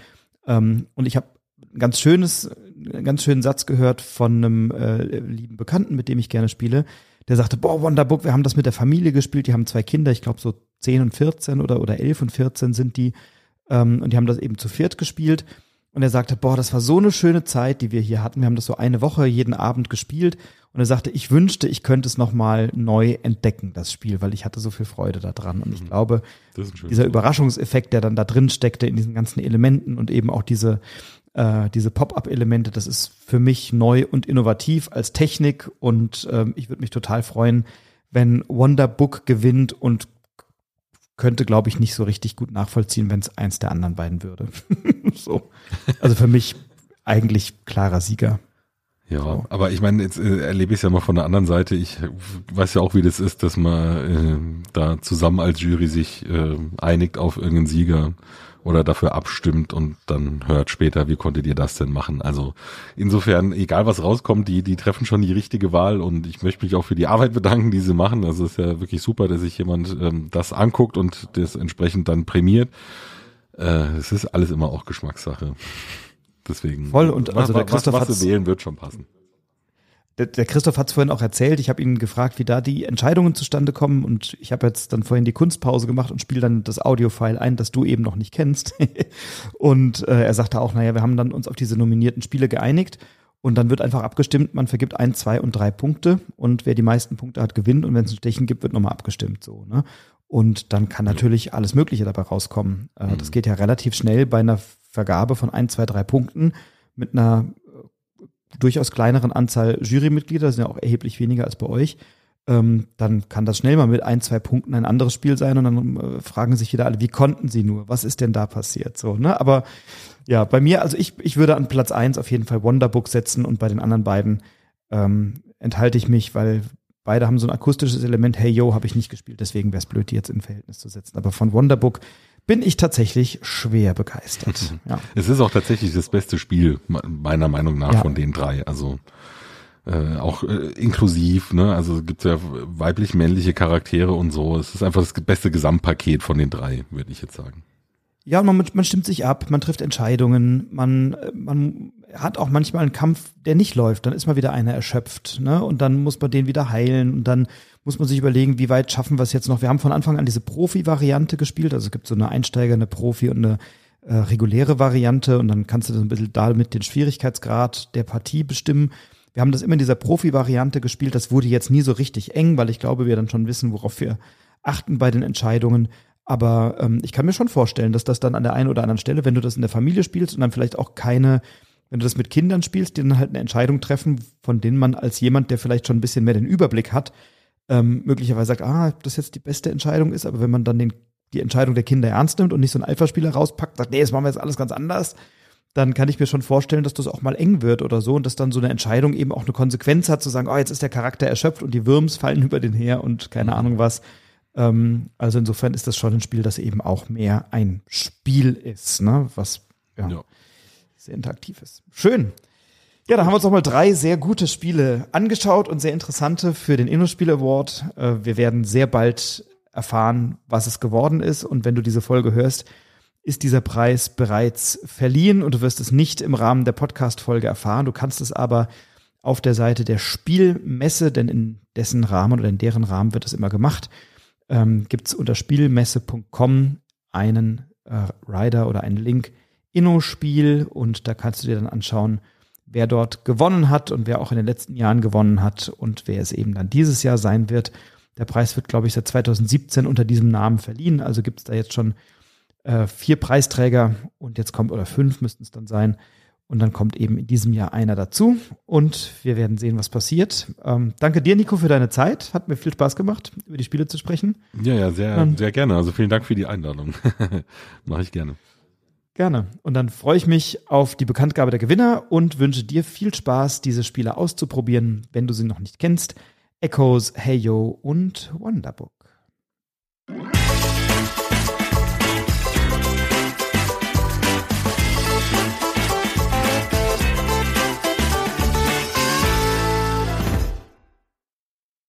Ähm, und ich habe ein ganz schönes, einen ganz schönen Satz gehört von einem äh, lieben Bekannten, mit dem ich gerne spiele, der sagte, boah, Wonderbook, wir haben das mit der Familie gespielt, die haben zwei Kinder, ich glaube so 10 und 14 oder, oder 11 und 14 sind die, ähm, und die haben das eben zu viert gespielt und er sagte, boah, das war so eine schöne Zeit, die wir hier hatten. Wir haben das so eine Woche jeden Abend gespielt. Und er sagte, ich wünschte, ich könnte es nochmal neu entdecken, das Spiel, weil ich hatte so viel Freude daran. Und ich mhm. glaube, dieser Überraschungseffekt, der dann da drin steckte in diesen ganzen Elementen und eben auch diese, äh, diese Pop-up-Elemente, das ist für mich neu und innovativ als Technik. Und ähm, ich würde mich total freuen, wenn Wonderbook gewinnt und könnte, glaube ich, nicht so richtig gut nachvollziehen, wenn es eins der anderen beiden würde. so. Also für mich eigentlich klarer Sieger. Ja, so. aber ich meine, jetzt äh, erlebe ich es ja mal von der anderen Seite. Ich weiß ja auch, wie das ist, dass man äh, da zusammen als Jury sich äh, einigt auf irgendeinen Sieger oder dafür abstimmt und dann hört später, wie konntet ihr das denn machen? Also insofern, egal was rauskommt, die, die treffen schon die richtige Wahl und ich möchte mich auch für die Arbeit bedanken, die sie machen. Also es ist ja wirklich super, dass sich jemand ähm, das anguckt und das entsprechend dann prämiert. Äh, es ist alles immer auch Geschmackssache. Deswegen. Voll und also der Christoph was, was wählen wird schon passen. Der, der Christoph hat es vorhin auch erzählt. Ich habe ihn gefragt, wie da die Entscheidungen zustande kommen und ich habe jetzt dann vorhin die Kunstpause gemacht und spiele dann das Audiofile ein, das du eben noch nicht kennst. und äh, er sagte auch, naja, wir haben dann uns auf diese nominierten Spiele geeinigt und dann wird einfach abgestimmt. Man vergibt ein, zwei und drei Punkte und wer die meisten Punkte hat, gewinnt und wenn es ein Stechen gibt, wird nochmal abgestimmt. So. Ne? Und dann kann natürlich alles Mögliche dabei rauskommen. Äh, mhm. Das geht ja relativ schnell bei einer Vergabe von ein, zwei, drei Punkten mit einer äh, durchaus kleineren Anzahl Jurymitglieder, das sind ja auch erheblich weniger als bei euch, ähm, dann kann das schnell mal mit ein, zwei Punkten ein anderes Spiel sein und dann äh, fragen sich wieder alle, wie konnten sie nur? Was ist denn da passiert? So, ne? Aber ja, bei mir, also ich, ich würde an Platz eins auf jeden Fall Wonderbook setzen und bei den anderen beiden ähm, enthalte ich mich, weil beide haben so ein akustisches Element, hey yo, habe ich nicht gespielt, deswegen wäre es blöd, die jetzt in Verhältnis zu setzen. Aber von Wonderbook bin ich tatsächlich schwer begeistert. Ja. Es ist auch tatsächlich das beste Spiel, meiner Meinung nach, ja. von den drei. Also äh, auch äh, inklusiv, ne? Also gibt ja weiblich-männliche Charaktere und so. Es ist einfach das beste Gesamtpaket von den drei, würde ich jetzt sagen. Ja, man, man stimmt sich ab, man trifft Entscheidungen, man, man hat auch manchmal einen Kampf, der nicht läuft. Dann ist mal wieder einer erschöpft, ne? Und dann muss man den wieder heilen und dann muss man sich überlegen, wie weit schaffen wir es jetzt noch. Wir haben von Anfang an diese Profi-Variante gespielt, also es gibt so eine Einsteiger, eine Profi und eine äh, reguläre Variante und dann kannst du so ein bisschen damit den Schwierigkeitsgrad der Partie bestimmen. Wir haben das immer in dieser Profi-Variante gespielt. Das wurde jetzt nie so richtig eng, weil ich glaube, wir dann schon wissen, worauf wir achten bei den Entscheidungen. Aber ähm, ich kann mir schon vorstellen, dass das dann an der einen oder anderen Stelle, wenn du das in der Familie spielst und dann vielleicht auch keine, wenn du das mit Kindern spielst, die dann halt eine Entscheidung treffen, von denen man als jemand, der vielleicht schon ein bisschen mehr den Überblick hat, ähm, möglicherweise sagt, ah, das jetzt die beste Entscheidung ist, aber wenn man dann den, die Entscheidung der Kinder ernst nimmt und nicht so einen Alpha-Spieler rauspackt, sagt, nee, jetzt machen wir jetzt alles ganz anders, dann kann ich mir schon vorstellen, dass das auch mal eng wird oder so und dass dann so eine Entscheidung eben auch eine Konsequenz hat, zu sagen, oh, jetzt ist der Charakter erschöpft und die Würms fallen über den her und keine Ahnung was. Ähm, also insofern ist das schon ein Spiel, das eben auch mehr ein Spiel ist, ne? was ja, ja. Sehr interaktiv ist. Schön. Ja, da haben wir uns nochmal drei sehr gute Spiele angeschaut und sehr interessante für den InnoSpiel Award. Äh, wir werden sehr bald erfahren, was es geworden ist. Und wenn du diese Folge hörst, ist dieser Preis bereits verliehen und du wirst es nicht im Rahmen der Podcast-Folge erfahren. Du kannst es aber auf der Seite der Spielmesse, denn in dessen Rahmen oder in deren Rahmen wird es immer gemacht, ähm, gibt es unter spielmesse.com einen äh, Rider oder einen Link Inno-Spiel und da kannst du dir dann anschauen, wer dort gewonnen hat und wer auch in den letzten Jahren gewonnen hat und wer es eben dann dieses Jahr sein wird. Der Preis wird, glaube ich, seit 2017 unter diesem Namen verliehen. Also gibt es da jetzt schon äh, vier Preisträger und jetzt kommt, oder fünf müssten es dann sein, und dann kommt eben in diesem Jahr einer dazu und wir werden sehen, was passiert. Ähm, danke dir, Nico, für deine Zeit. Hat mir viel Spaß gemacht, über die Spiele zu sprechen. Ja, ja, sehr, ähm, sehr gerne. Also vielen Dank für die Einladung. Mache ich gerne. Gerne. Und dann freue ich mich auf die Bekanntgabe der Gewinner und wünsche dir viel Spaß, diese Spiele auszuprobieren, wenn du sie noch nicht kennst. Echoes, Heyo und Wonderbook.